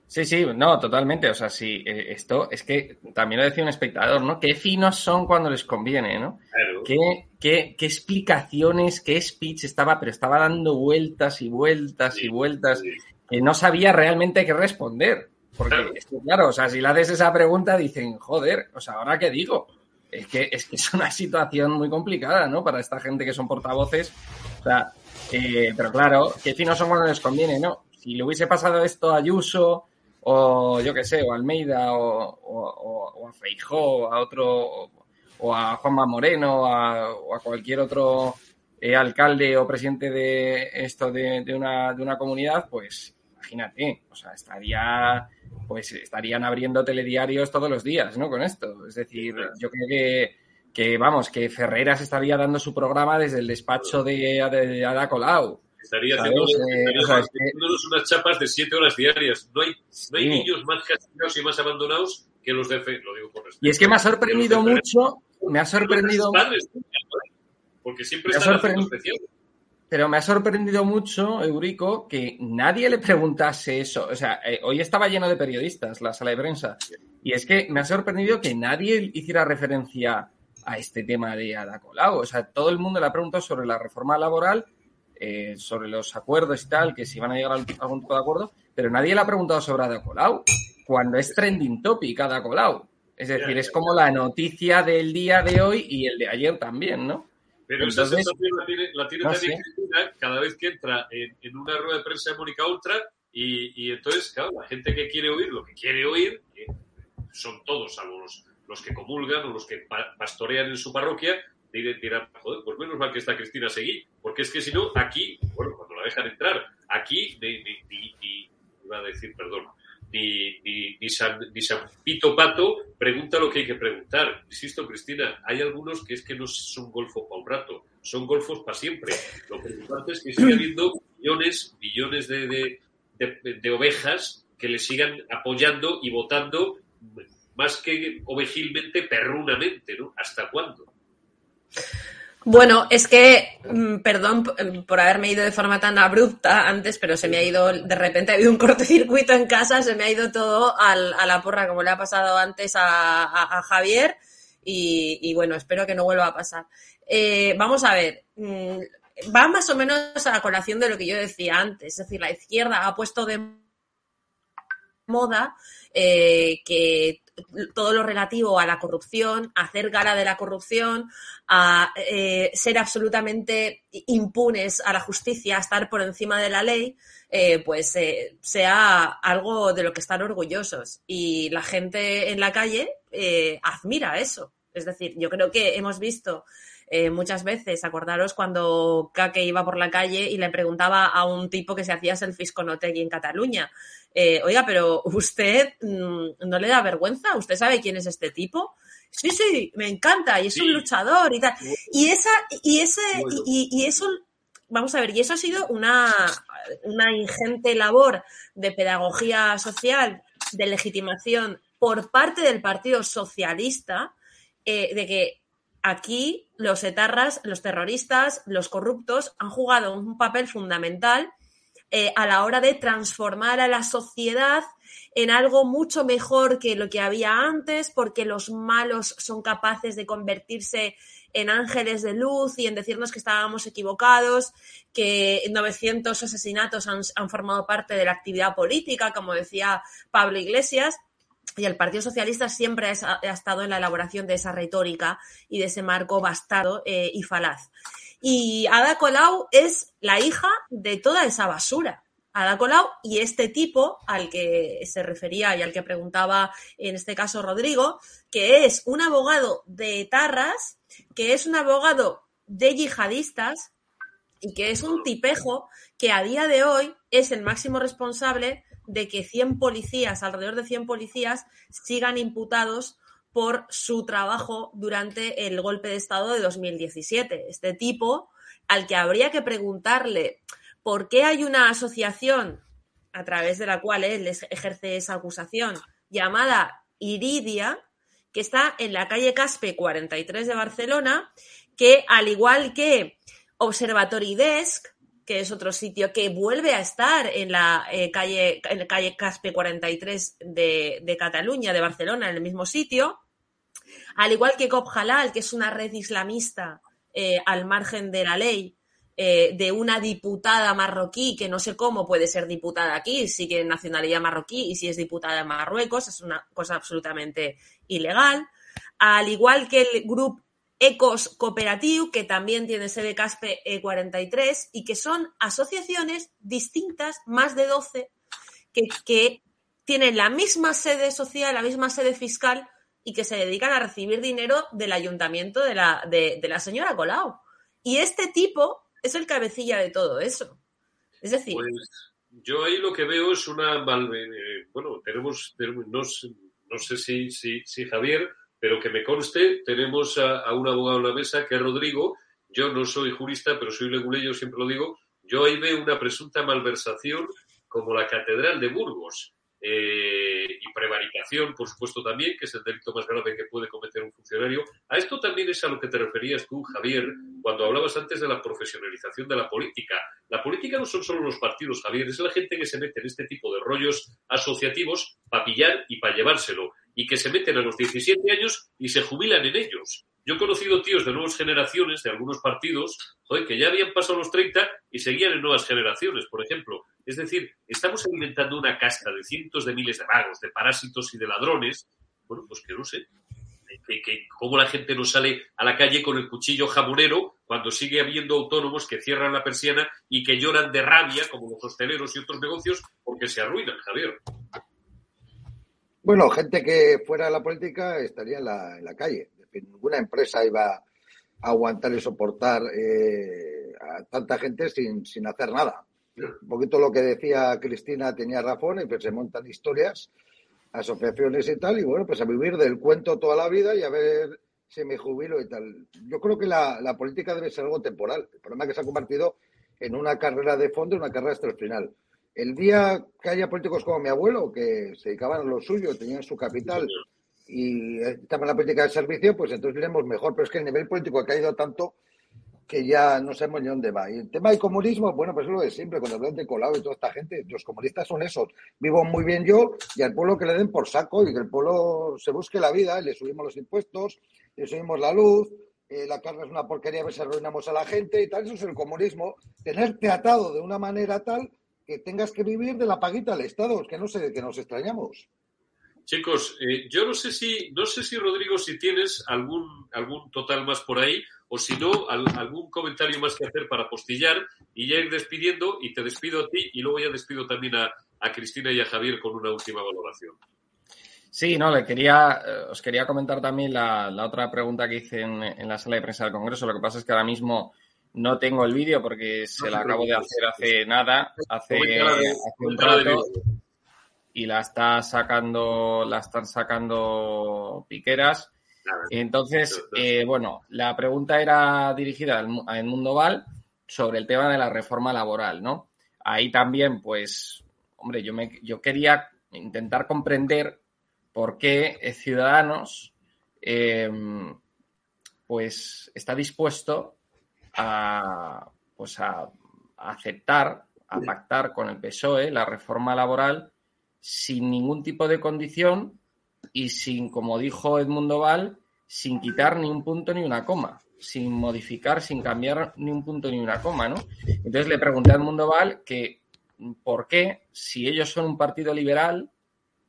Sí, sí, no, totalmente. O sea, sí, eh, esto es que también lo decía un espectador, ¿no? Qué finos son cuando les conviene, ¿no? Claro. ¿Qué, qué, qué explicaciones, qué speech estaba, pero estaba dando vueltas y vueltas y vueltas que no sabía realmente qué responder. Porque, claro. o sea, si le haces esa pregunta, dicen, joder, o sea, ¿ahora qué digo? Es que, es que es una situación muy complicada, ¿no? Para esta gente que son portavoces. O sea, eh, pero claro, qué finos son cuando les conviene, ¿no? Si le hubiese pasado esto a Ayuso o yo qué sé, o a Almeida, o, a Feijó, a otro, o a Juanma Moreno, o a cualquier otro eh, alcalde o presidente de esto de, una, de una comunidad, pues imagínate, o sea, estaría, pues estarían abriendo telediarios todos los días, ¿no? Con esto. Es decir, yo creo que, que vamos, que Ferreras estaría dando su programa desde el despacho de, de Ada Colau. Estaría haciendo, unas chapas de siete horas diarias. No hay, no hay niños más castigados y más abandonados que los de fe, lo digo por respeto. Y es que me ha sorprendido mucho, me ha sorprendido... porque siempre están especial. Pero me ha sorprendido mucho, Eurico, que nadie le preguntase eso. O sea, eh, hoy estaba lleno de periodistas la sala de prensa. Y es que me ha sorprendido que nadie hiciera referencia a este tema de Ada Colau. O sea, todo el mundo le ha preguntado sobre la reforma laboral eh, sobre los acuerdos y tal, que si van a llegar a algún tipo de acuerdo, pero nadie le ha preguntado sobre Ada Colau, cuando es trending topic Ada Colau. Es decir, es como la noticia del día de hoy y el de ayer también, ¿no? Pero Entonces, esa sensación la tiene, también Cristina cada vez que entra en, una rueda de prensa de Mónica Ultra y, entonces, claro, la gente que quiere oír lo que quiere oír, son todos, salvo los, los que comulgan o los que pastorean en su parroquia, dirán, joder, pues menos mal que está Cristina Seguí, porque es que si no, aquí, bueno, cuando la dejan entrar, aquí, ni, ni, iba a decir, perdón, ni, ni, San, ni San Pito Pato pregunta lo que hay que preguntar. Insisto, Cristina, hay algunos que es que no son golfos para un rato, son golfos para siempre. Lo preocupante es que sigue habiendo millones, millones de, de, de ovejas que le sigan apoyando y votando más que ovejilmente, perrunamente, ¿no? ¿Hasta cuándo? Bueno, es que, mm, perdón por haberme ido de forma tan abrupta antes, pero se me ha ido, de repente ha habido un cortocircuito en casa, se me ha ido todo a la porra, como le ha pasado antes a, Javier, y, bueno, espero que no vuelva a pasar. Eh, vamos a ver, mm, va más o menos a la colación de lo que yo decía antes, es decir, la izquierda ha puesto de moda eh, que todo lo relativo a la corrupción, a hacer gala de la corrupción, a eh, ser absolutamente impunes a la justicia, a estar por encima de la ley, eh, pues sea algo de lo que estar orgullosos. Y la gente en la calle, eh, admira eso. Es decir, yo creo que hemos visto eh, muchas veces, acordaros cuando Kake iba por la calle y le preguntaba a un tipo que se hacía selfies con Otegui en Cataluña, eh, oiga, pero usted mm, no le da vergüenza, usted sabe quién es este tipo. Sí, sí, me encanta, y es un luchador y tal. Y esa, y ese, y, y, eso, vamos a ver, y eso ha sido una, una ingente labor de pedagogía social, de legitimación por parte del Partido Socialista, eh, de que aquí los etarras, los terroristas, los corruptos han jugado un papel fundamental eh, a la hora de transformar a la sociedad en algo mucho mejor que lo que había antes, porque los malos son capaces de convertirse en ángeles de luz y en decirnos que estábamos equivocados, que 900 asesinatos han, han formado parte de la actividad política, como decía Pablo Iglesias. Y el Partido Socialista siempre ha, estado en la elaboración de esa retórica y de ese marco bastardo eh, y falaz. Y Ada Colau es la hija de toda esa basura. Ada Colau y este tipo al que se refería y al que preguntaba en este caso Rodrigo, que es un abogado de Tarras, que es un abogado de yihadistas y que es un tipejo que a día de hoy es el máximo responsable de que 100 policías, alrededor de 100 policías, sigan imputados por su trabajo durante el golpe de Estado de 2017. Este tipo, al que habría que preguntarle por qué hay una asociación a través de la cual él ejerce esa acusación, llamada Iridia, que está en la calle Caspe 43 de Barcelona, que al igual que Observatory Desk, que es otro sitio que vuelve a estar en la eh, calle, en la calle Caspe 43 de, de, Cataluña, de Barcelona, en el mismo sitio. Al igual que Cop Halal, que es una red islamista eh, al margen de la ley, eh, de una diputada marroquí, que no sé cómo puede ser diputada aquí, si tiene nacionalidad marroquí y si es diputada en Marruecos, es una cosa absolutamente ilegal. Al igual que el grupo Ecos Cooperatiu, que también tiene sede Caspe E43 y que son asociaciones distintas, más de 12, que, tienen la misma sede social, la misma sede fiscal y que se dedican a recibir dinero del ayuntamiento de la, de, de la señora Colau. Y este tipo es el cabecilla de todo eso. Es decir... Pues yo ahí lo que veo es una... Eh, bueno, tenemos, no, no sé si, si, si Javier pero que me conste, tenemos a, un abogado en la mesa que es Rodrigo. Yo no soy jurista, pero soy leguleyo, siempre lo digo. Yo ahí veo una presunta malversación como la Catedral de Burgos. Eh, y prevaricación, por supuesto, también, que es el delito más grave que puede cometer un funcionario. A esto también es a lo que te referías tú, Javier, cuando hablabas antes de la profesionalización de la política. La política no son solo los partidos, Javier, es la gente que se mete en este tipo de rollos asociativos para pillar y para llevárselo y que se meten a los 17 años y se jubilan en ellos. Yo he conocido tíos de nuevas generaciones, de algunos partidos, que ya habían pasado los 30 y seguían en nuevas generaciones, por ejemplo. Es decir, estamos alimentando una casta de cientos de miles de vagos, de parásitos y de ladrones. Bueno, pues que no sé. Que, que, cómo la gente no sale a la calle con el cuchillo jamonero cuando sigue habiendo autónomos que cierran la persiana y que lloran de rabia, como los hosteleros y otros negocios, porque se arruinan, Javier. Bueno, gente que fuera de la política estaría en la, calle. Ninguna empresa iba a aguantar y soportar eh, a tanta gente sin, sin hacer nada. Un poquito lo que decía Cristina tenía razón, y se montan historias, asociaciones y tal, y bueno, pues a vivir del cuento toda la vida y a ver si me jubilo y tal. Yo creo que la, la política debe ser algo temporal. El problema es que se ha convertido en una carrera de fondo una carrera hasta el final el día que haya políticos como mi abuelo, que se dedicaban a lo suyo, tenían su capital y estaban en la política de servicio, pues entonces iremos mejor. Pero es que el nivel político ha caído tanto que ya no sabemos ni dónde va. Y el tema del comunismo, bueno, pues es lo de siempre, cuando hablan de Colau y toda esta gente, los comunistas son esos. Vivo muy bien yo y al pueblo que le den por saco y que el pueblo se busque la vida, y le subimos los impuestos, le subimos la luz, eh, la carne es una porquería, a veces arruinamos a la gente y tal. Eso es el comunismo. Tenerte atado de una manera tal que tengas que vivir de la paguita del Estado, es que no sé de qué nos extrañamos. Chicos, eh, yo no sé si, no sé si Rodrigo, si tienes algún, algún total más por ahí, o si no, algún comentario más que hacer para postillar y ya ir despidiendo, y te despido a ti, y luego ya despido también a, a Cristina y a Javier con una última valoración. Sí, no, le quería, eh, os quería comentar también la, otra pregunta que hice en, la sala de prensa del Congreso. Lo que pasa es que ahora mismo no tengo el vídeo porque se la acabo de hacer hace nada, hace, un rato, y la está sacando, la están sacando piqueras. Entonces, eh, bueno, la pregunta era dirigida a Mundo Val sobre el tema de la reforma laboral, ¿no? Ahí también, pues, hombre, yo, me, yo quería intentar comprender por qué Ciudadanos, em, pues, está dispuesto a, pues, a, aceptar, a pactar con el PSOE la reforma laboral sin ningún tipo de condición y sin, como dijo Edmundo Val, sin quitar ni un punto ni una coma, sin modificar, sin cambiar ni un punto ni una coma, ¿no? Entonces le pregunté a Edmundo Val que por qué, si ellos son un partido liberal,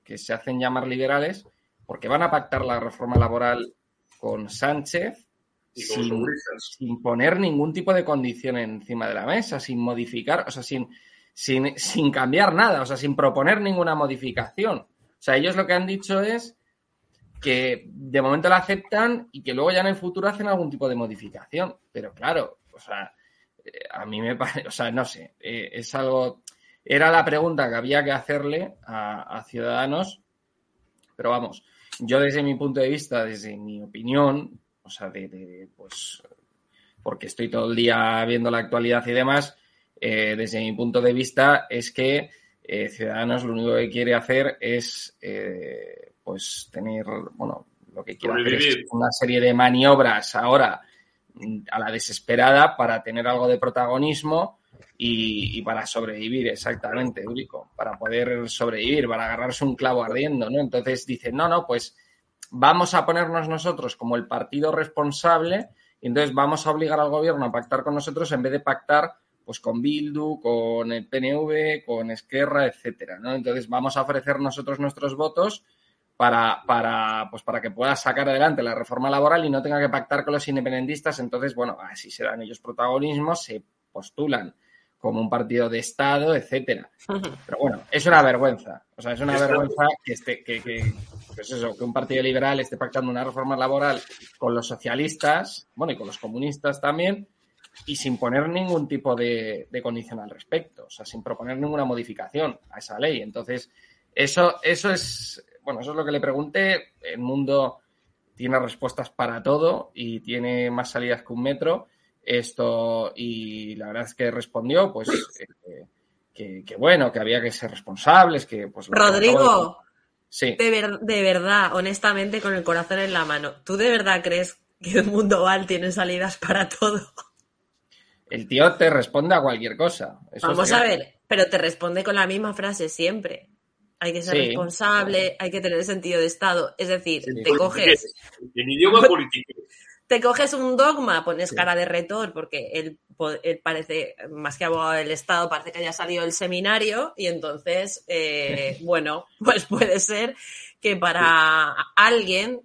que se hacen llamar liberales, porque van a pactar la reforma laboral con Sánchez sin, sin, poner ningún tipo de condición encima de la mesa, sin modificar, o sea, sin, sin, sin cambiar nada, o sea, sin proponer ninguna modificación. O sea, ellos lo que han dicho es que de momento la aceptan y que luego ya en el futuro hacen algún tipo de modificación. Pero claro, o sea, eh, a mí me parece, o sea, no sé, eh, es algo, era la pregunta que había que hacerle a, Ciudadanos, pero vamos, yo desde mi punto de vista, desde mi opinión, o sea, de, pues, porque estoy todo el día viendo la actualidad y demás, eh, desde mi punto de vista es que Ciudadanos lo único que quiere hacer es pues tener, bueno, lo que quiero hacer es una serie de maniobras ahora mm, a la desesperada para tener algo de protagonismo y, para sobrevivir, exactamente, Eurico, para poder sobrevivir, para agarrarse un clavo ardiendo, ¿no? Entonces dicen, no, no, pues vamos a ponernos nosotros como el partido responsable y entonces vamos a obligar al gobierno a pactar con nosotros en vez de pactar pues con Bildu, con el PNV, con Esquerra, etcétera, ¿no? Entonces vamos a ofrecer nosotros nuestros votos para, para, pues para que pueda sacar adelante la reforma laboral y no tenga que pactar con los independentistas. Entonces, bueno, así se dan ellos protagonismo, se postulan como un partido de Estado, etcétera. Pero bueno, es una vergüenza. O sea, es una vergüenza que, esté, que, que, pues eso, que un partido liberal esté pactando una reforma laboral con los socialistas, bueno, y con los comunistas también, y sin poner ningún tipo de, condición al respecto, o sea, sin proponer ninguna modificación a esa ley. Entonces, eso, eso es bueno, eso es lo que le pregunté. El mundo tiene respuestas para todo y tiene más salidas que un metro. Esto, y la verdad es que respondió, pues, eh, que, bueno, que había que ser responsables, que pues... Rodrigo, sí. De, de, verdad, honestamente, con el corazón en la mano, ¿tú de verdad crees que el mundo Val tiene salidas para todo? El tío te responde a cualquier cosa. Vamos a ver, pero te responde con la misma frase siempre hay que ser responsable, hay que tener sentido de Estado. Es decir, te coges. En idioma político. Te coges un dogma, pones cara de retor, porque él, parece, más que abogado del Estado, parece que haya salido del seminario, y entonces, eh, bueno, pues puede ser que para alguien,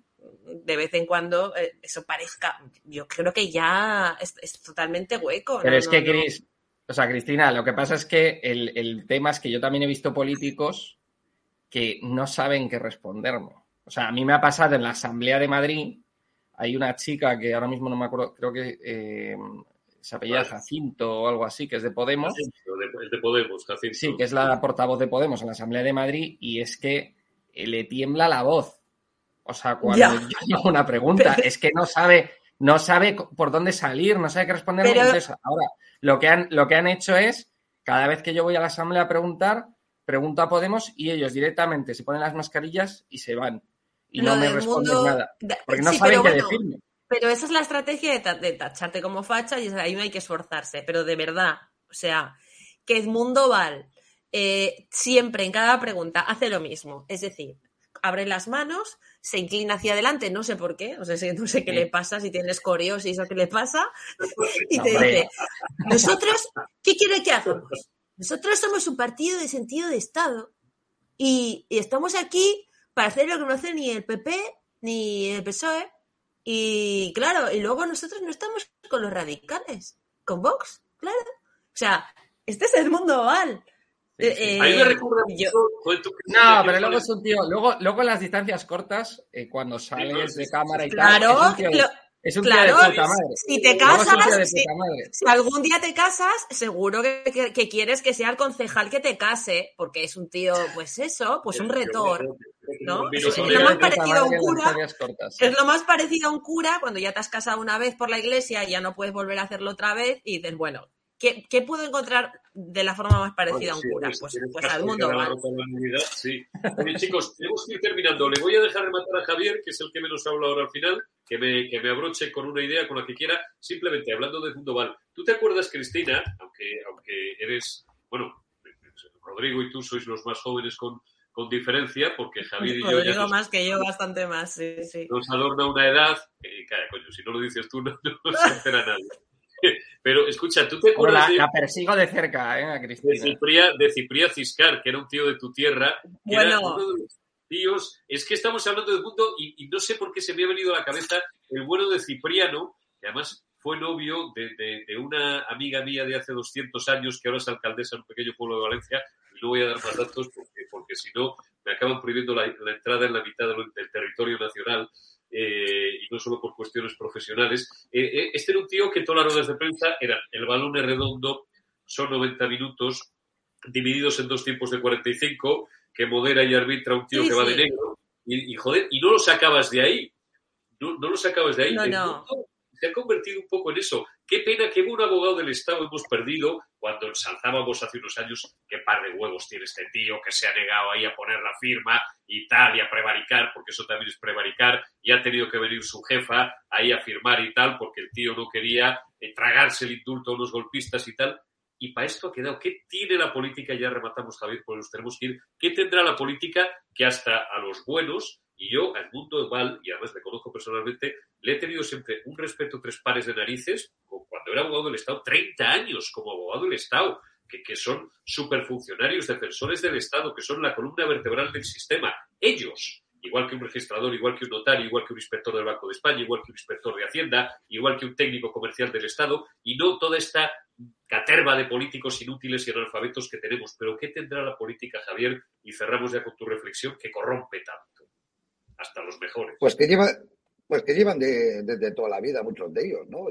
de vez en cuando, eh, eso parezca. Yo creo que ya es, totalmente hueco. Pero es que, Cris, o sea, Cristina, lo que pasa es que el, el tema es que yo también he visto políticos que no saben qué responderme. O sea, a mí me ha pasado en la Asamblea de Madrid, hay una chica que ahora mismo no me acuerdo, creo que eh, se apellida Jacinto o algo así, que es de Podemos. es de Podemos, Jacinto. Sí, que es la portavoz de Podemos en la Asamblea de Madrid y es que le tiembla la voz. O sea, cuando yo hago una pregunta, es que no sabe, no sabe por dónde salir, no sabe qué responder. ahora, lo que, han, lo que han hecho es, cada vez que yo voy a la Asamblea a preguntar, pregunto a Podemos y ellos directamente se ponen las mascarillas y se van. Y no me responden nada. Porque no saben qué decirme. Pero esa es la estrategia de, tacharte como facha y ahí no hay que esforzarse. Pero de verdad, o sea, que Edmundo Val eh, siempre en cada pregunta hace lo mismo. Es decir, abre las manos, se inclina hacia adelante, no sé por qué, o sea, no sé qué le pasa, si tiene escoriosis o qué le pasa, y te dice, nosotros, ¿qué quiere que hagamos? Nosotros somos un partido de sentido de Estado y, estamos aquí para hacer lo que no hace ni el PP ni el PSOE. Y claro, y luego nosotros no estamos con los radicales, con Vox, claro. O sea, este es el mundo oval. Eh, A mí me recuerda yo- que- No, pero luego es un tío. Luego, luego en las distancias cortas, eh, cuando sales de cámara y Claro, tal, es un tío, de- lo- es un tío claro, de puta madre. si te casas, si- algún día te casas, seguro que, que- que quieres que sea el concejal que te case, porque es un tío, pues eso, pues un retor. ¿no? Es lo más parecido a un cura. Es lo más parecido a un cura cuando ya te has casado una vez por la iglesia y ya no puedes volver a hacerlo otra vez y dices, bueno, ¿qué, qué puedo encontrar de la forma más parecida a un cura? pues, Pues, pues al mundo sí. Oye, chicos, tenemos que ir terminando. Le voy a dejar rematar a Javier, que es el que menos habla ahora al final, que me, que me abroche con una idea, con la que quiera, simplemente hablando de Fundoval. ¿Tú te acuerdas, Cristina, aunque, aunque eres, bueno, Rodrigo y tú sois los más jóvenes con, con diferencia, porque Javier y yo ya Rodrigo nos, más que yo, bastante más, sí, sí. nos adorna una edad, que, calla, coño, si no lo dices tú, no, no se entera nadie. Pero escucha, ¿tú te Bueno, acuerdas la, de, la persigo de cerca, ¿eh, a de Cristina? Cipria, de Cipria Ciscar, que era un tío de tu tierra? que era Bueno. uno de los es que estamos hablando del mundo y, y no sé por qué se me ha venido a la cabeza el bueno de Cipriano, que además fue novio de, de- una amiga mía de hace 200 años, que ahora es alcaldesa en un pequeño pueblo de Valencia, y no voy a dar más datos porque, si no me acaban prohibiendo la, entrada en la mitad del, del territorio nacional. eh, y no solo por cuestiones profesionales. Eh, eh, este era un tío que todas las ruedas de prensa eran el balón es redondo, son 90 minutos, divididos en dos tiempos de 45, que modera y arbitra un tío Sí, que va sí. de negro, y, y, joder, y no lo sacabas de ahí. No, no lo sacabas de ahí. No, no. se ha convertido un poco en eso. Qué pena que un abogado del Estado hemos perdido cuando ensalzábamos hace unos años qué par de huevos tiene este tío que se ha negado ahí a poner la firma y tal, y a prevaricar, porque eso también es prevaricar, y ha tenido que venir su jefa ahí a firmar y tal, porque el tío no quería eh, tragarse el indulto a unos golpistas y tal. Y para esto ha quedado, ¿qué tiene la política? Ya rematamos, Javier, pues nos tenemos que ir. ¿Qué tendrá la política que hasta a los buenos, y yo al mundo mal, y además le conozco personalmente, le he tenido siempre un respeto tres pares de narices, cuando era abogado del Estado, 30 años como abogado del Estado, que, que son superfuncionarios, defensores del Estado, que son la columna vertebral del sistema. Ellos, igual que un registrador, igual que un notario, igual que un inspector del Banco de España, igual que un inspector de Hacienda, igual que un técnico comercial del Estado, y no toda esta caterva de políticos inútiles y analfabetos que tenemos. Pero ¿qué tendrá la política, Javier? Y cerramos ya con tu reflexión, que corrompe tanto. Hasta los mejores. Pues que lleva, pues que llevan de- desde toda la vida muchos de ellos, ¿no?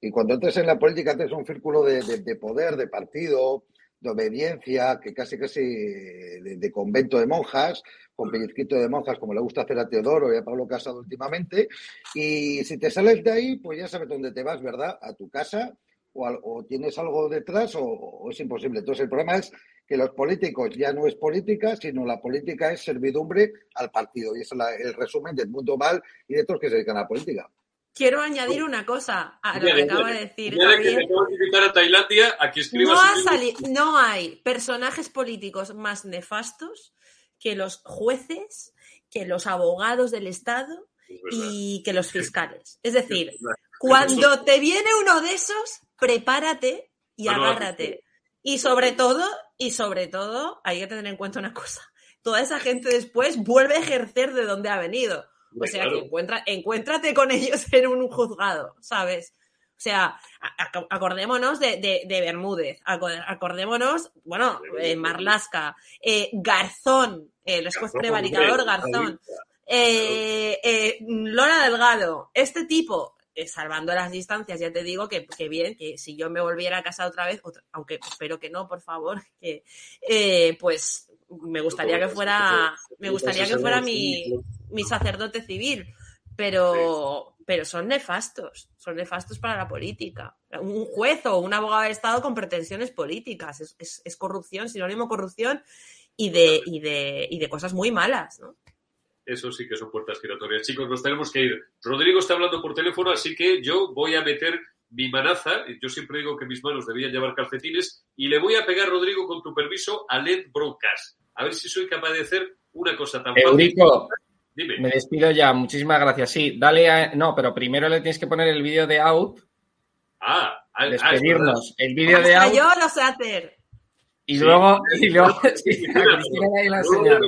Y cuando entres en la política tienes un círculo de, de- de poder, de partido, de obediencia, que casi casi de, de convento de monjas, con pellizquito de monjas, como le gusta hacer a Teodoro y a Pablo Casado últimamente. Y si te sales de ahí, pues ya sabes dónde te vas, ¿verdad? A tu casa, o, tienes algo detrás, o, o es imposible. Entonces el problema es que los políticos ya no es política, sino la política es servidumbre al partido. Y ese es la- el resumen del mundo mal y de todos los que se dedican a la política. Quiero añadir una cosa a lo que acaba de decir que Javier. te acabo de invitar a Tailandia a que escribas No, ha un libro. sali- no hay personajes políticos más nefastos que los jueces, que los abogados del Estado y que los fiscales. Es decir. Cuando te viene uno de esos, prepárate y agárrate. Y sobre todo, y sobre todo, hay que tener en cuenta una cosa. Toda esa gente después vuelve a ejercer de donde ha venido. O sea, que encuentra, encuéntrate con ellos en un juzgado, ¿sabes? O sea, acordémonos de, de- de Bermúdez, aco- acordémonos, bueno, eh, Marlasca, eh, Garzón, el juez prevaricador Garzón, eh, eh, Lola Delgado, este tipo, eh, salvando las distancias, ya te digo que, que bien, que si yo me volviera a casa otra vez, otra- aunque espero que no, por favor, que eh, pues me gustaría que fuera, me gustaría que fuera mi, mi sacerdote civil, pero, pero son nefastos, son nefastos para la política. Un juez o un abogado de Estado con pretensiones políticas, es, es- es corrupción, sinónimo corrupción y de, y, de, y de cosas muy malas, ¿no? Eso sí que son puertas giratorias. Chicos, nos tenemos que ir. Rodrigo está hablando por teléfono, así que yo voy a meter mi manaza. Yo siempre digo que mis manos debían llevar calcetines y le voy a pegar, Rodrigo, con tu permiso, a LED Broadcast. A ver si soy capaz de hacer una cosa tan fácil. Eurico, Dime. me despido ya. Muchísimas gracias. Sí, dale a... No, pero primero le tienes que poner el vídeo de Out, Ah, ah, ah, es despedirnos. El vídeo de Out yo lo sé hacer. y Sí. luego... Y luego sí, la No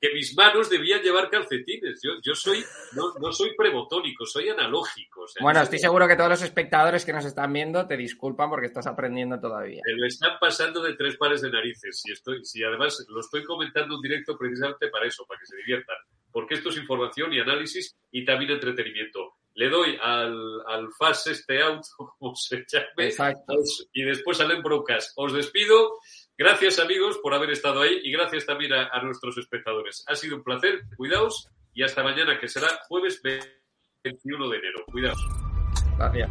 que mis manos debían llevar calcetines. Yo, yo soy, no, no soy prebotónico, soy analógico. o sea, Bueno, no estoy seguro que todos los espectadores que nos están viendo te disculpan porque estás aprendiendo todavía. Me lo están pasando de tres pares de narices. Y estoy, si además lo estoy comentando en directo precisamente para eso, para que se diviertan. Porque esto es información y análisis y también entretenimiento. Le doy al, al fast este out, como se llame, Exacto. y después al Embrocast. Os despido. Gracias amigos por haber estado ahí y gracias también a, nuestros espectadores. Ha sido un placer. Cuidaos y hasta mañana que será jueves 21 de enero. Cuidaos. Gracias.